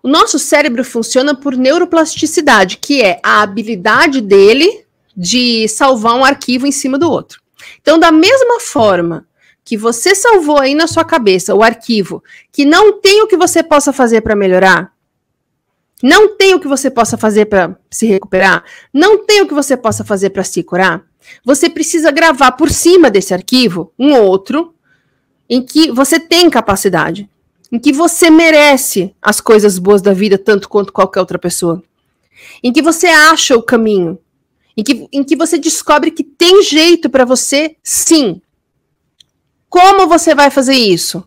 O nosso cérebro funciona por neuroplasticidade, que é a habilidade dele de salvar um arquivo em cima do outro. Então, da mesma forma que você salvou aí na sua cabeça o arquivo que não tem o que você possa fazer para melhorar, não tem o que você possa fazer para se recuperar, não tem o que você possa fazer para se curar, você precisa gravar por cima desse arquivo um outro em que você tem capacidade, em que você merece as coisas boas da vida tanto quanto qualquer outra pessoa, em que você acha o caminho, em que, em que você descobre que tem jeito para você, sim. Como você vai fazer isso?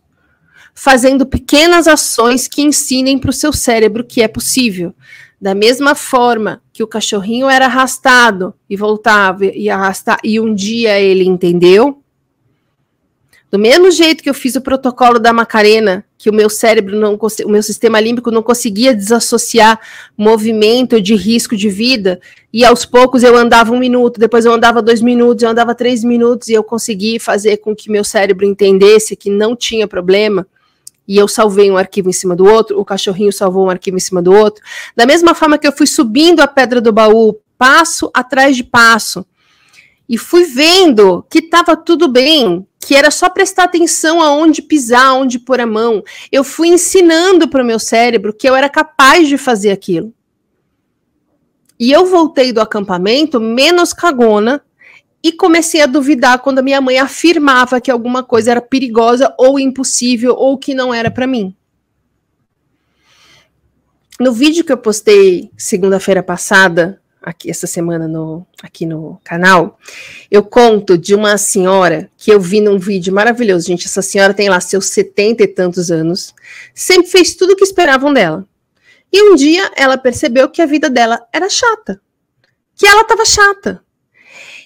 Fazendo pequenas ações que ensinem para o seu cérebro que é possível. Da mesma forma que o cachorrinho era arrastado e voltava e arrastar, e um dia ele entendeu, do mesmo jeito que eu fiz o protocolo da Macarena, que o meu cérebro não o meu sistema límbico não conseguia desassociar movimento de risco de vida, e aos poucos eu andava um minuto, depois eu andava dois minutos, eu andava três minutos, e eu consegui fazer com que meu cérebro entendesse que não tinha problema, e eu salvei um arquivo em cima do outro, o cachorrinho salvou um arquivo em cima do outro. Da mesma forma que eu fui subindo a pedra do baú, passo atrás de passo, e fui vendo que estava tudo bem, que era só prestar atenção aonde pisar, aonde pôr a mão. Eu fui ensinando para o meu cérebro que eu era capaz de fazer aquilo. E eu voltei do acampamento menos cagona e comecei a duvidar quando a minha mãe afirmava que alguma coisa era perigosa ou impossível ou que não era para mim. No vídeo que eu postei segunda-feira passada, aqui essa semana no, aqui no canal, eu conto de uma senhora que eu vi num vídeo maravilhoso, gente. Essa senhora tem lá seus setenta e tantos anos, sempre fez tudo o que esperavam dela. E um dia ela percebeu que a vida dela era chata, que ela estava chata.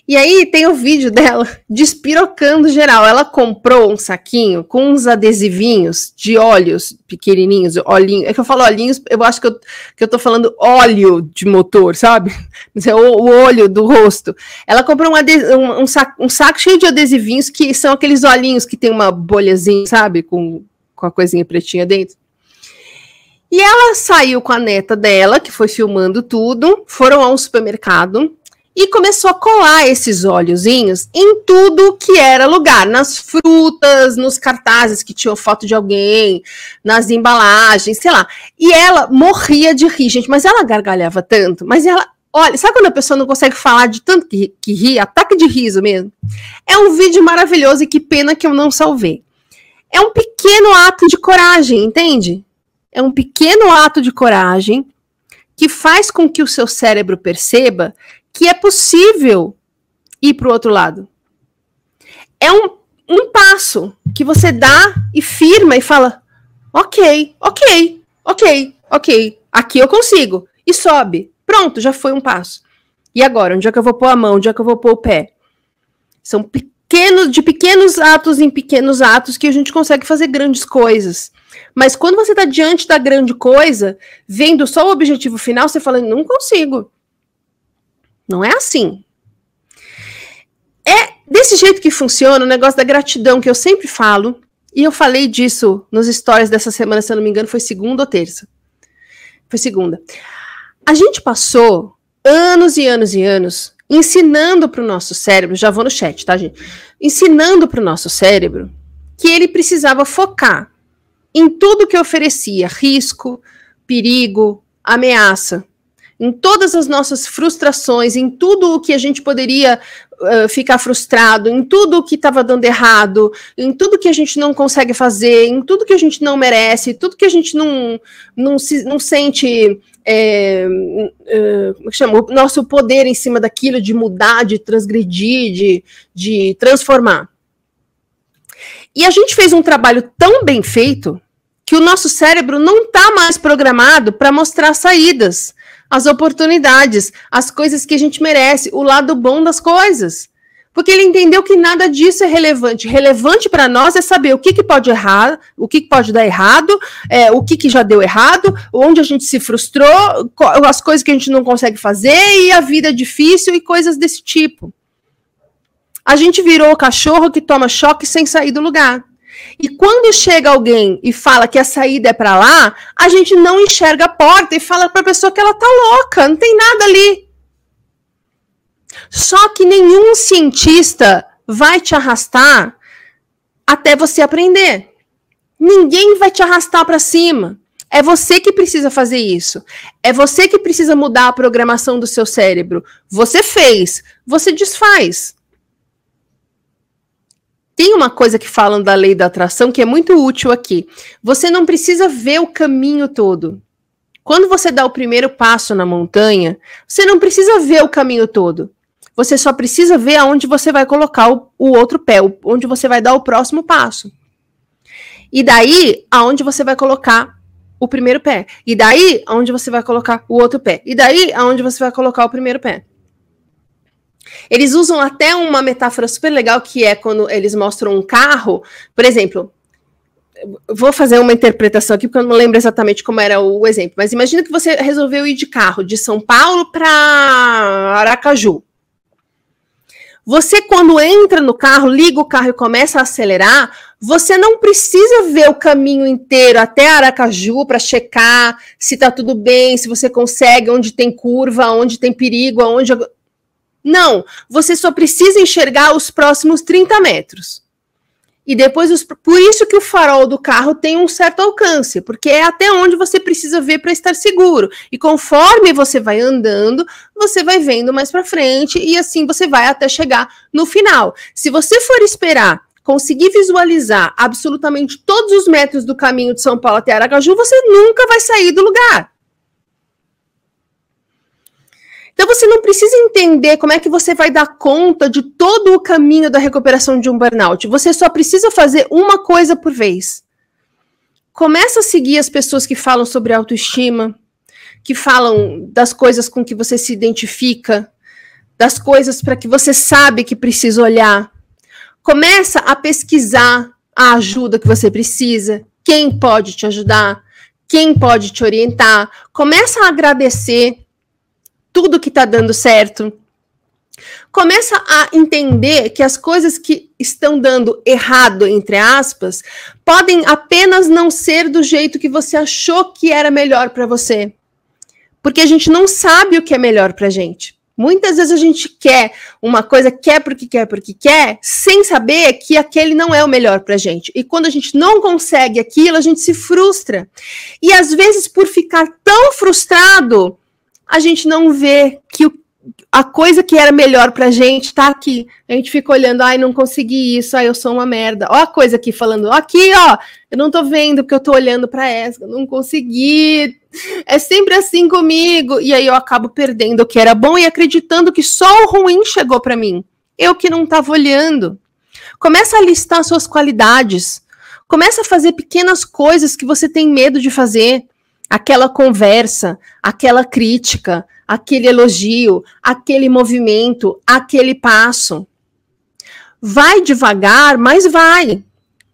E aí tem o vídeo dela [LAUGHS] despirocando geral. Ela comprou um saquinho com uns adesivinhos de óleos pequenininhos, olhinhos. É que eu falo olhinhos, eu acho que eu, que eu tô falando óleo de motor, sabe? [LAUGHS] É o, o olho do rosto. Ela comprou um, um, um, saco, um saco cheio de adesivinhos que são aqueles olhinhos que tem uma bolhazinha, sabe? Com, com a coisinha pretinha dentro. E ela saiu com a neta dela, que foi filmando tudo, foram a um supermercado e começou a colar esses óleozinhos em tudo que era lugar, nas frutas, nos cartazes que tinham foto de alguém, nas embalagens, sei lá. E ela morria de rir, gente, mas ela gargalhava tanto, mas ela Olha, sabe quando a pessoa não consegue falar de tanto que, que ri? Ataque de riso mesmo. É um vídeo maravilhoso e que pena que eu não salvei. É um pequeno ato de coragem, entende? É um pequeno ato de coragem que faz com que o seu cérebro perceba que é possível ir para o outro lado. É um, um passo que você dá e firma e fala: ok, ok, ok, ok, aqui eu consigo. E sobe. Pronto, já foi um passo. E agora, onde é que eu vou pôr a mão? Onde é que eu vou pôr o pé? São pequenos, de pequenos atos em pequenos atos que a gente consegue fazer grandes coisas. Mas quando você está diante da grande coisa, vendo só o objetivo final, você fala, não consigo. Não é assim. É desse jeito que funciona o negócio da gratidão que eu sempre falo. E eu falei disso nos stories dessa semana, se eu não me engano, foi segunda ou terça. Foi segunda. A gente passou anos e anos e anos ensinando para o nosso cérebro, já vou no chat, tá, gente? Ensinando para o nosso cérebro que ele precisava focar em tudo que oferecia risco, perigo, ameaça em todas as nossas frustrações, em tudo o que a gente poderia uh, ficar frustrado, em tudo o que estava dando errado, em tudo que a gente não consegue fazer, em tudo que a gente não merece, tudo que a gente não, não, se, não sente. É, uh, como é que chama? O nosso poder em cima daquilo de mudar, de transgredir, de, de transformar. E a gente fez um trabalho tão bem feito que o nosso cérebro não está mais programado para mostrar saídas as oportunidades, as coisas que a gente merece, o lado bom das coisas. Porque ele entendeu que nada disso é relevante. Relevante para nós é saber o que, que pode errar, o que, que pode dar errado, é, o que, que já deu errado, onde a gente se frustrou, as coisas que a gente não consegue fazer e a vida é difícil e coisas desse tipo. A gente virou o cachorro que toma choque sem sair do lugar. E quando chega alguém e fala que a saída é para lá, a gente não enxerga a porta e fala para a pessoa que ela tá louca, não tem nada ali. Só que nenhum cientista vai te arrastar até você aprender. Ninguém vai te arrastar para cima. É você que precisa fazer isso. É você que precisa mudar a programação do seu cérebro. Você fez, você desfaz. Tem uma coisa que falam da lei da atração que é muito útil aqui. Você não precisa ver o caminho todo. Quando você dá o primeiro passo na montanha, você não precisa ver o caminho todo. Você só precisa ver aonde você vai colocar o, o outro pé, onde você vai dar o próximo passo. E daí, aonde você vai colocar o primeiro pé. E daí, aonde você vai colocar o outro pé. E daí, aonde você vai colocar o primeiro pé. Eles usam até uma metáfora super legal que é quando eles mostram um carro, por exemplo. Vou fazer uma interpretação aqui porque eu não lembro exatamente como era o exemplo, mas imagina que você resolveu ir de carro de São Paulo para Aracaju. Você, quando entra no carro, liga o carro e começa a acelerar, você não precisa ver o caminho inteiro até Aracaju para checar se está tudo bem, se você consegue, onde tem curva, onde tem perigo, aonde. Não, você só precisa enxergar os próximos 30 metros. E depois, os, por isso que o farol do carro tem um certo alcance, porque é até onde você precisa ver para estar seguro. E conforme você vai andando, você vai vendo mais para frente e assim você vai até chegar no final. Se você for esperar conseguir visualizar absolutamente todos os metros do caminho de São Paulo até Aracaju, você nunca vai sair do lugar. Então você não precisa entender como é que você vai dar conta de todo o caminho da recuperação de um burnout. Você só precisa fazer uma coisa por vez. Começa a seguir as pessoas que falam sobre autoestima, que falam das coisas com que você se identifica. das coisas para que você sabe que precisa olhar. Começa a pesquisar a ajuda que você precisa, quem pode te ajudar, quem pode te orientar. Começa a agradecer tudo que está dando certo. Começa a entender que as coisas que estão dando errado, entre aspas, podem apenas não ser do jeito que você achou que era melhor para você. Porque a gente não sabe o que é melhor para gente. Muitas vezes a gente quer uma coisa, quer porque quer, porque quer, sem saber que aquele não é o melhor pra gente. E quando a gente não consegue aquilo, a gente se frustra. E às vezes, por ficar tão frustrado, a gente não vê que o a coisa que era melhor pra gente tá aqui. A gente fica olhando, ai, não consegui isso, ai, eu sou uma merda. Ó a coisa aqui falando, aqui, ó, eu não tô vendo porque eu tô olhando para essa, eu não consegui. É sempre assim comigo. E aí eu acabo perdendo o que era bom e acreditando que só o ruim chegou para mim. Eu que não tava olhando. Começa a listar suas qualidades. Começa a fazer pequenas coisas que você tem medo de fazer. Aquela conversa, aquela crítica, aquele elogio, aquele movimento, aquele passo. Vai devagar, mas vai.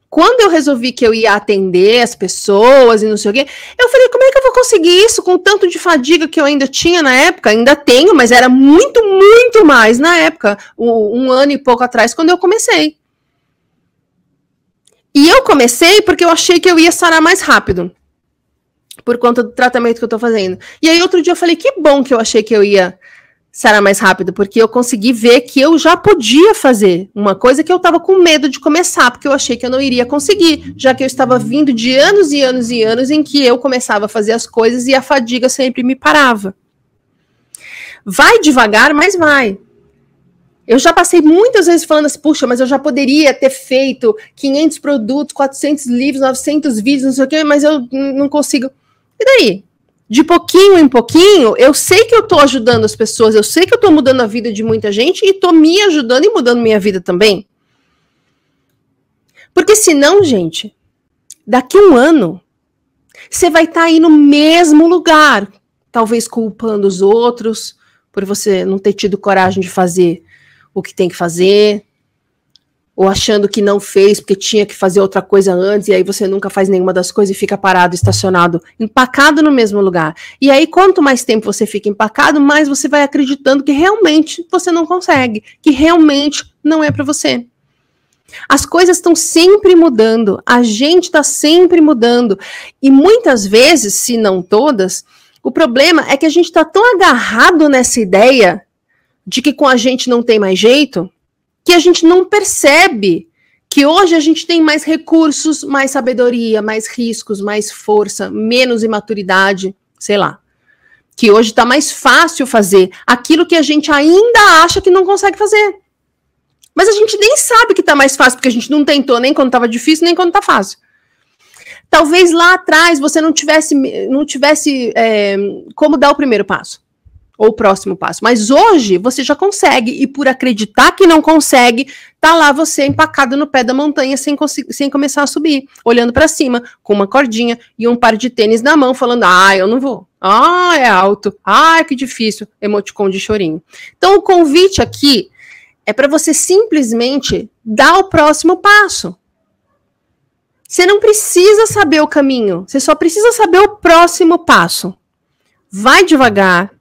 Quando eu resolvi que eu ia atender as pessoas e não sei o quê, eu falei, como é que eu vou conseguir isso com tanto de fadiga que eu ainda tinha na época? Ainda tenho, mas era muito, muito mais na época, um ano e pouco atrás, quando eu comecei. E eu comecei porque eu achei que eu ia sarar mais rápido por conta do tratamento que eu tô fazendo. E aí outro dia eu falei, que bom que eu achei que eu ia sarar mais rápido, porque eu consegui ver que eu já podia fazer uma coisa que eu tava com medo de começar, porque eu achei que eu não iria conseguir, já que eu estava vindo de anos e anos e anos em que eu começava a fazer as coisas e a fadiga sempre me parava. Vai devagar, mas vai. Eu já passei muitas vezes falando assim, puxa, mas eu já poderia ter feito 500 produtos, 400 livros, 900 vídeos, não sei o quê, mas eu não consigo. E daí? De pouquinho em pouquinho, eu sei que eu estou ajudando as pessoas, eu sei que eu estou mudando a vida de muita gente e estou me ajudando e mudando minha vida também. Porque senão, gente, daqui um ano, você vai estar tá aí no mesmo lugar, talvez culpando os outros por você não ter tido coragem de fazer o que tem que fazer, ou achando que não fez porque tinha que fazer outra coisa antes, e aí você nunca faz nenhuma das coisas e fica parado, estacionado, empacado no mesmo lugar. E aí, quanto mais tempo você fica empacado, mais você vai acreditando que realmente você não consegue, que realmente não é para você. As coisas estão sempre mudando, a gente está sempre mudando, e muitas vezes, se não todas, o problema é que a gente está tão agarrado nessa ideia de que com a gente não tem mais jeito, que a gente não percebe que hoje a gente tem mais recursos, mais sabedoria, mais riscos, mais força, menos imaturidade, sei lá. Que hoje está mais fácil fazer aquilo que a gente ainda acha que não consegue fazer. Mas a gente nem sabe que está mais fácil, porque a gente não tentou nem quando estava difícil, nem quando está fácil. Talvez lá atrás você não tivesse, não tivesse é, como dar o primeiro passo ou o próximo passo. Mas hoje você já consegue, e por acreditar que não consegue, tá lá você empacado no pé da montanha sem, sem começar a subir, olhando para cima, com uma cordinha e um par de tênis na mão, falando: ah, eu não vou. Ah, é alto. Ah, que difícil. Emoticon de chorinho. Então, o convite aqui é para você simplesmente dar o próximo passo. Você não precisa saber o caminho, você só precisa saber o próximo passo. Vai devagar,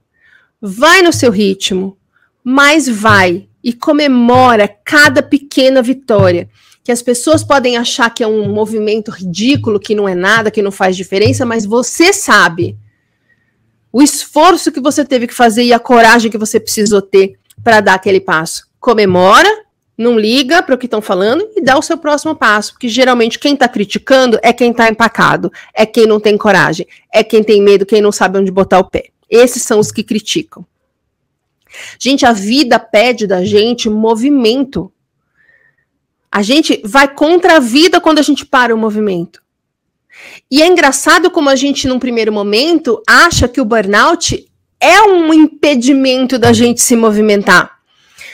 vai no seu ritmo, mas vai e comemora cada pequena vitória. Que as pessoas podem achar que é um movimento ridículo, que não é nada, que não faz diferença, mas você sabe o esforço que você teve que fazer e a coragem que você precisou ter para dar aquele passo. Comemora, não liga para o que estão falando e dá o seu próximo passo, porque geralmente quem está criticando é quem está empacado, é quem não tem coragem, é quem tem medo, quem não sabe onde botar o pé. Esses são os que criticam. Gente, a vida pede da gente movimento. A gente vai contra a vida quando a gente para o movimento. E é engraçado como a gente, num primeiro momento, acha que o burnout é um impedimento da gente se movimentar.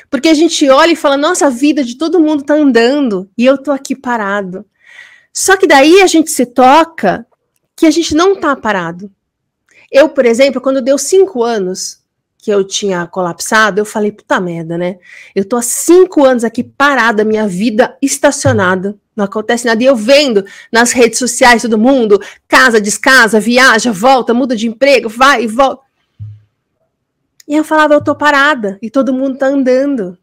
Porque a gente olha e fala: nossa, a vida de todo mundo tá andando e eu tô aqui parado. Só que daí a gente se toca que a gente não tá parado. Eu, por exemplo, quando deu cinco anos que eu tinha colapsado, eu falei, puta merda, né? Eu tô há cinco anos aqui parada, minha vida estacionada, não acontece nada. E eu vendo nas redes sociais todo mundo, casa, descasa, viaja, volta, muda de emprego, vai e volta. E eu falava, eu tô parada, e todo mundo tá andando.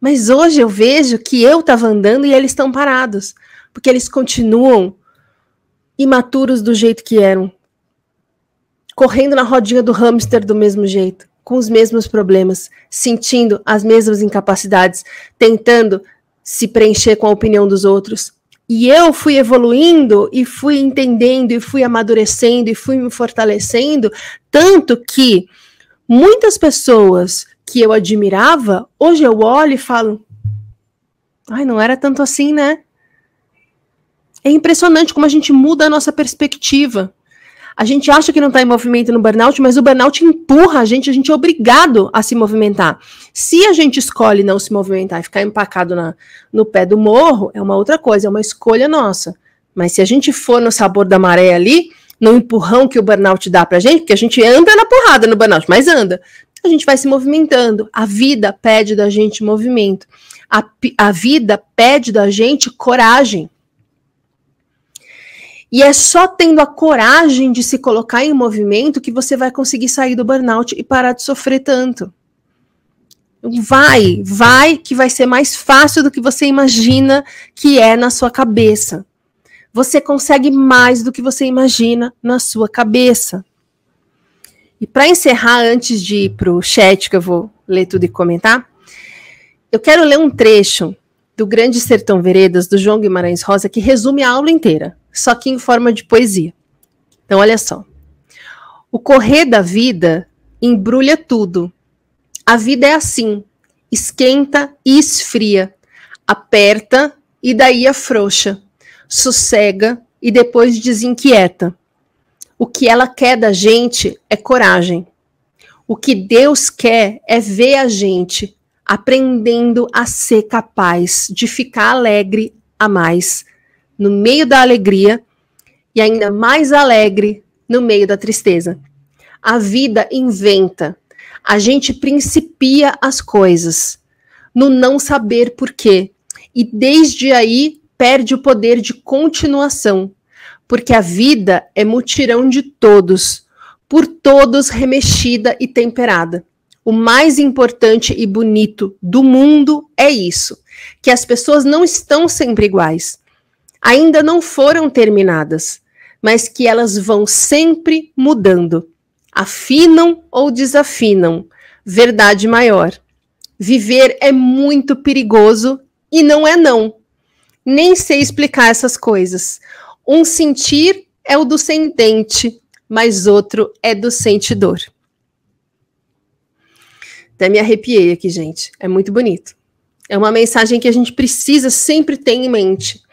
Mas hoje eu vejo que eu tava andando e eles estão parados, porque eles continuam imaturos do jeito que eram, correndo na rodinha do hamster do mesmo jeito, com os mesmos problemas, sentindo as mesmas incapacidades, tentando se preencher com a opinião dos outros. E eu fui evoluindo e fui entendendo e fui amadurecendo e fui me fortalecendo, tanto que muitas pessoas que eu admirava, hoje eu olho e falo: ai, não era tanto assim, né? É impressionante como a gente muda a nossa perspectiva. A gente acha que não está em movimento no burnout, mas o burnout empurra a gente, a gente é obrigado a se movimentar. Se a gente escolhe não se movimentar e ficar empacado na, no pé do morro, é uma outra coisa, é uma escolha nossa. Mas se a gente for no sabor da maré ali, no empurrão que o burnout dá pra gente, porque a gente anda na porrada no burnout, mas anda, a gente vai se movimentando. A vida pede da gente movimento. A, a vida pede da gente coragem. E é só tendo a coragem de se colocar em movimento que você vai conseguir sair do burnout e parar de sofrer tanto. Vai, vai, que vai ser mais fácil do que você imagina que é na sua cabeça. Você consegue mais do que você imagina na sua cabeça. E para encerrar, antes de ir para o chat, que eu vou ler tudo e comentar, eu quero ler um trecho do Grande Sertão Veredas, do João Guimarães Rosa, que resume a aula inteira só que em forma de poesia. Então, olha só. O correr da vida embrulha tudo. A vida é assim: esquenta e esfria, aperta e daí afrouxa, sossega e depois desinquieta. O que ela quer da gente é coragem. O que Deus quer é ver a gente aprendendo a ser capaz de ficar alegre a mais, no meio da alegria e ainda mais alegre no meio da tristeza. A vida inventa. A gente principia as coisas no não saber porquê. E desde aí perde o poder de continuação, porque a vida é mutirão de todos, por todos remexida e temperada. O mais importante e bonito do mundo é isso, que as pessoas não estão sempre iguais ainda não foram terminadas, mas que elas vão sempre mudando, afinam ou desafinam. Verdade maior. Viver é muito perigoso e não é não. Nem sei explicar essas coisas. Um sentir é o do sentente, mas outro é do sentidor. Até me arrepiei aqui, gente. É muito bonito. É uma mensagem que a gente precisa sempre ter em mente.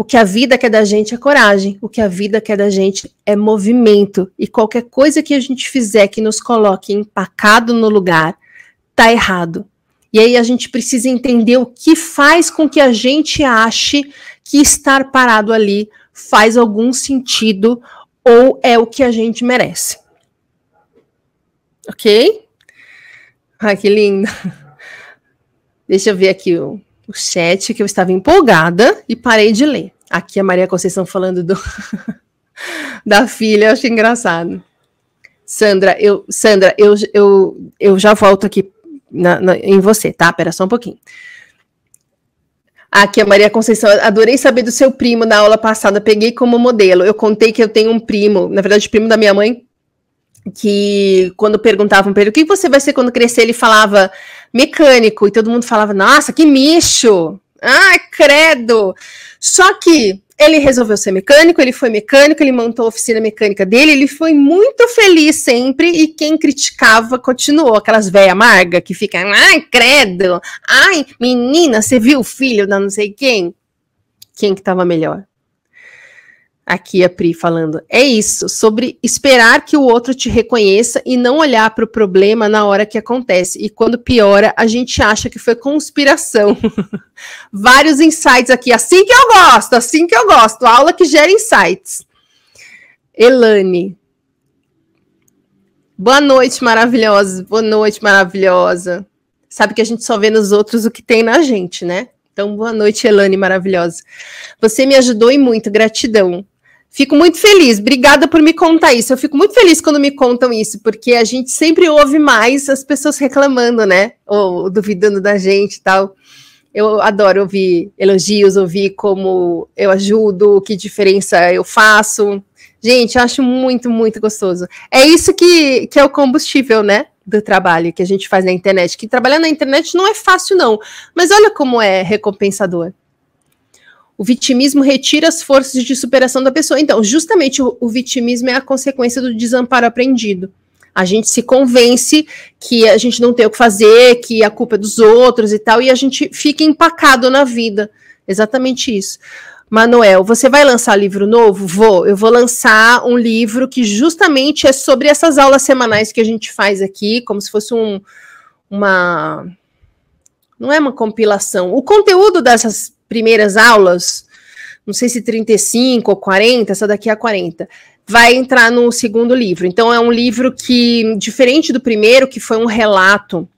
O que a vida quer da gente é coragem, o que a vida quer da gente é movimento. E qualquer coisa que a gente fizer que nos coloque empacado no lugar, tá errado. E aí a gente precisa entender o que faz com que a gente ache que estar parado ali faz algum sentido ou é o que a gente merece. Ok? Ai, que lindo. [LAUGHS] Deixa eu ver aqui o o chat que eu estava empolgada e parei de ler. Aqui a Maria Conceição falando do [LAUGHS] da filha, eu achei engraçado. Sandra, eu, Sandra, eu, eu, eu já volto aqui na, na, em você, tá? Pera só um pouquinho. Aqui a Maria Conceição, adorei saber do seu primo na aula passada, peguei como modelo. Eu contei que eu tenho um primo, na verdade, primo da minha mãe, que quando perguntavam para ele o que você vai ser quando crescer, ele falava mecânico, e todo mundo falava, nossa, que micho! Ai, credo! Só que ele resolveu ser mecânico, ele foi mecânico, ele montou a oficina mecânica dele, ele foi muito feliz sempre, e quem criticava continuou, aquelas velhas amarga que ficam, ai, credo! Ai, menina, você viu o filho da não sei quem? Quem que estava melhor? Aqui a Pri falando. É isso, sobre esperar que o outro te reconheça e não olhar para o problema na hora que acontece. E quando piora, a gente acha que foi conspiração. [LAUGHS] Vários insights aqui. Assim que eu gosto, assim que eu gosto. Aula que gera insights. Elane. Boa noite, maravilhosa. Boa noite, maravilhosa. Sabe que a gente só vê nos outros o que tem na gente, né? Então, boa noite, Elane, maravilhosa. Você me ajudou e muito, gratidão. Fico muito feliz, obrigada por me contar isso. Eu fico muito feliz quando me contam isso, porque a gente sempre ouve mais as pessoas reclamando, né? Ou duvidando da gente e tal. Eu adoro ouvir elogios, ouvir como eu ajudo, que diferença eu faço. Gente, eu acho muito, muito gostoso. É isso que, que é o combustível, né? Do trabalho que a gente faz na internet. Que trabalhar na internet não é fácil, não. Mas olha como é recompensador. O vitimismo retira as forças de superação da pessoa. Então, justamente o, o vitimismo é a consequência do desamparo aprendido. A gente se convence que a gente não tem o que fazer, que a culpa é dos outros e tal, e a gente fica empacado na vida. Exatamente isso. Manuel, você vai lançar livro novo? Vou. Eu vou lançar um livro que justamente é sobre essas aulas semanais que a gente faz aqui, como se fosse um, uma. Não é uma compilação. O conteúdo dessas primeiras aulas, não sei se 35 ou 40, essa daqui é a 40, vai entrar no segundo livro. Então é um livro que, diferente do primeiro, que foi um relato,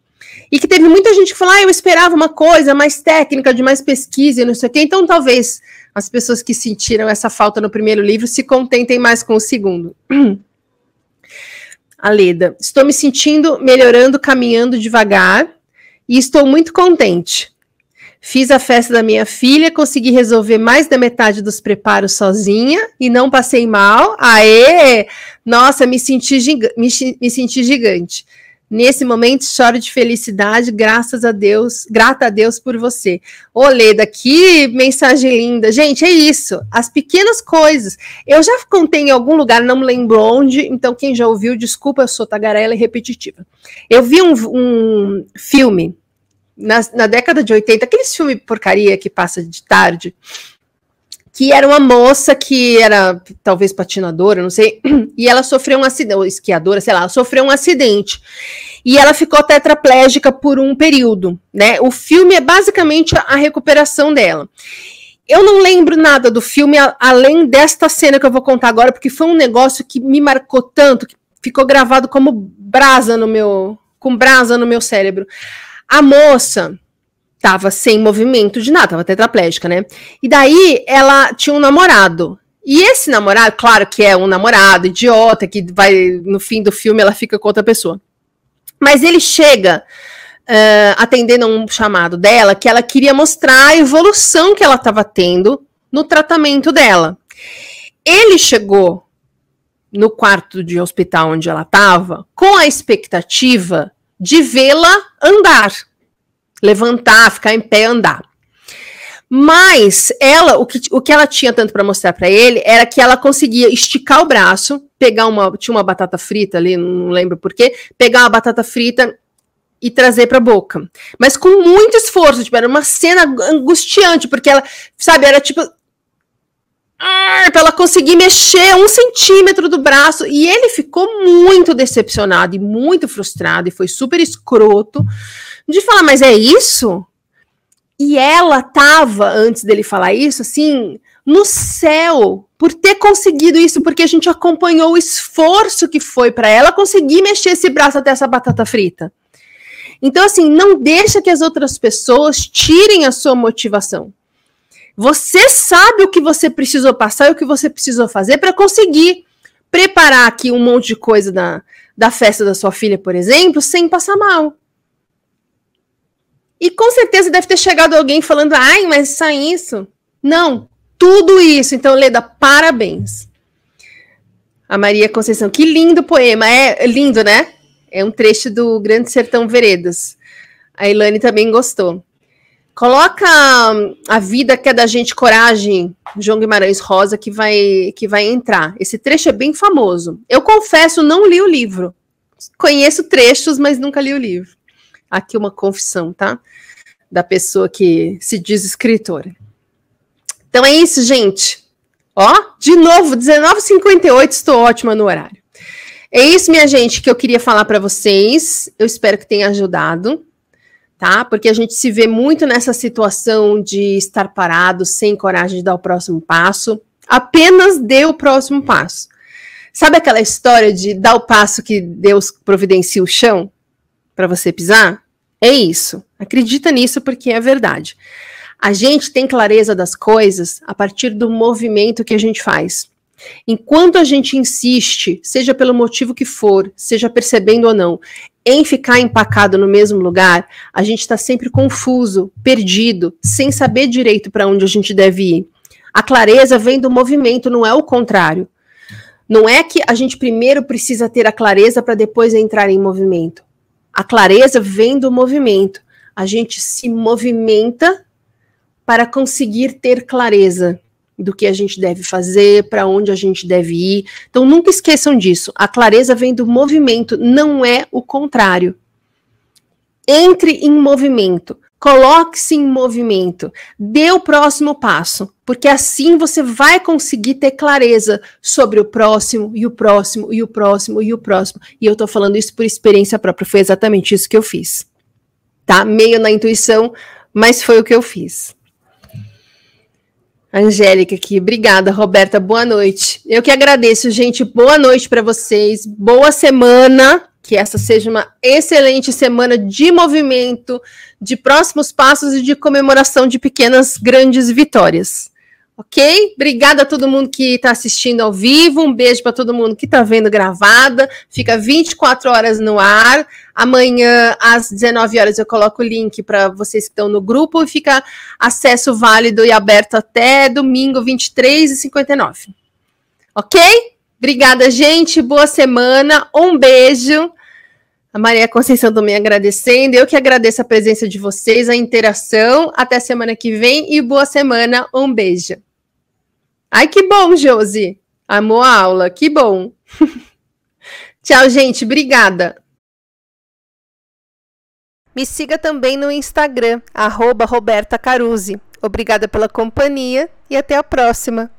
e que teve muita gente que falou, ah, eu esperava uma coisa mais técnica, de mais pesquisa e não sei o quê. Então talvez as pessoas que sentiram essa falta no primeiro livro se contentem mais com o segundo. [CLEARS THROAT] Aleda, estou me sentindo melhorando, caminhando devagar e estou muito contente. Fiz a festa da minha filha, consegui resolver mais da metade dos preparos sozinha e não passei mal. Aê! Nossa, me senti, me, me senti gigante. Nesse momento choro de felicidade, graças a Deus, grata a Deus por você. Oleda, que mensagem linda. Gente, é isso, as pequenas coisas. Eu já contei em algum lugar, não me lembro onde, então quem já ouviu, desculpa, eu sou tagarela e repetitiva. Eu vi um, um filme na, na década de 80, aqueles filmes porcaria que passa de tarde, que era uma moça que era talvez patinadora, não sei, [CLEARS THROAT] e ela sofreu um acidente, ou esquiadora, sei lá, sofreu um acidente. E ela ficou tetraplégica por um período, né? O filme é basicamente a recuperação dela. Eu não lembro nada do filme além desta cena que eu vou contar agora, porque foi um negócio que me marcou tanto, que ficou gravado como brasa no meu, com brasa no meu cérebro. A moça tava sem movimento de nada, tava tetraplégica, né? E daí ela tinha um namorado. E esse namorado, claro que é um namorado idiota, que vai, no fim do filme, ela fica com outra pessoa. Mas ele chega uh, atendendo um chamado dela que ela queria mostrar a evolução que ela estava tendo no tratamento dela. Ele chegou no quarto de hospital onde ela estava com a expectativa de vê-la andar, levantar, ficar em pé, andar. Mas ela, o que, o que ela tinha tanto para mostrar para ele era que ela conseguia esticar o braço, pegar uma, tinha uma batata frita ali, não lembro porquê, pegar uma batata frita e trazer para a boca. Mas com muito esforço, tipo, era uma cena angustiante, porque ela, sabe, era tipo para ela conseguir mexer um centímetro do braço. E ele ficou muito decepcionado e muito frustrado e foi super escroto de falar, mas é isso? E ela tava, antes dele falar isso, assim, no céu por ter conseguido isso, porque a gente acompanhou o esforço que foi para ela conseguir mexer esse braço até essa batata frita. Então, assim, não deixa que as outras pessoas tirem a sua motivação. Você sabe o que você precisou passar e o que você precisou fazer para conseguir preparar aqui um monte de coisa da, da festa da sua filha, por exemplo, sem passar mal. E com certeza deve ter chegado alguém falando: ai, mas só isso. Não, tudo isso. Então, Leda, parabéns. A Maria Conceição, que lindo poema. É lindo, né? É um trecho do Grande Sertão Veredas. A Ilane também gostou. Coloca a vida que é da gente coragem, João Guimarães Rosa, que vai que vai entrar. Esse trecho é bem famoso. Eu confesso, não li o livro. Conheço trechos, mas nunca li o livro. Aqui uma confissão, tá? Da pessoa que se diz escritora. Então é isso, gente. Ó, de novo, 19h58, estou ótima no horário. É isso, minha gente, que eu queria falar para vocês. Eu espero que tenha ajudado tá? Porque a gente se vê muito nessa situação de estar parado, sem coragem de dar o próximo passo. Apenas dê o próximo passo. Sabe aquela história de dar o passo que Deus providencia o chão para você pisar? É isso. Acredita nisso porque é verdade. A gente tem clareza das coisas a partir do movimento que a gente faz. Enquanto a gente insiste, seja pelo motivo que for, seja percebendo ou não, em ficar empacado no mesmo lugar, a gente está sempre confuso, perdido, sem saber direito para onde a gente deve ir. A clareza vem do movimento, não é o contrário. Não é que a gente primeiro precisa ter a clareza para depois entrar em movimento. A clareza vem do movimento. A gente se movimenta para conseguir ter clareza do que a gente deve fazer, para onde a gente deve ir. Então nunca esqueçam disso. A clareza vem do movimento, não é o contrário. Entre em movimento, coloque-se em movimento, dê o próximo passo, porque assim você vai conseguir ter clareza sobre o próximo e o próximo e o próximo e o próximo. E eu tô falando isso por experiência própria, foi exatamente isso que eu fiz. Tá? Meio na intuição, mas foi o que eu fiz. Angélica aqui, obrigada, Roberta, boa noite. Eu que agradeço, gente, boa noite para vocês, boa semana, que essa seja uma excelente semana de movimento, de próximos passos e de comemoração de pequenas grandes vitórias. Ok? Obrigada a todo mundo que está assistindo ao vivo. Um beijo para todo mundo que está vendo gravada. Fica 24 horas no ar. Amanhã, às 19 horas, eu coloco o link para vocês que estão no grupo e fica acesso válido e aberto até domingo, 23 e 59. Ok? Obrigada, gente. Boa semana. Um beijo. A Maria Conceição também agradecendo. Eu que agradeço a presença de vocês, a interação. Até semana que vem e boa semana. Um beijo. Ai, que bom, Josi. Amou a aula, que bom. [LAUGHS] Tchau, gente. Obrigada. Me siga também no Instagram, arroba Roberta Caruzzi. Obrigada pela companhia e até a próxima.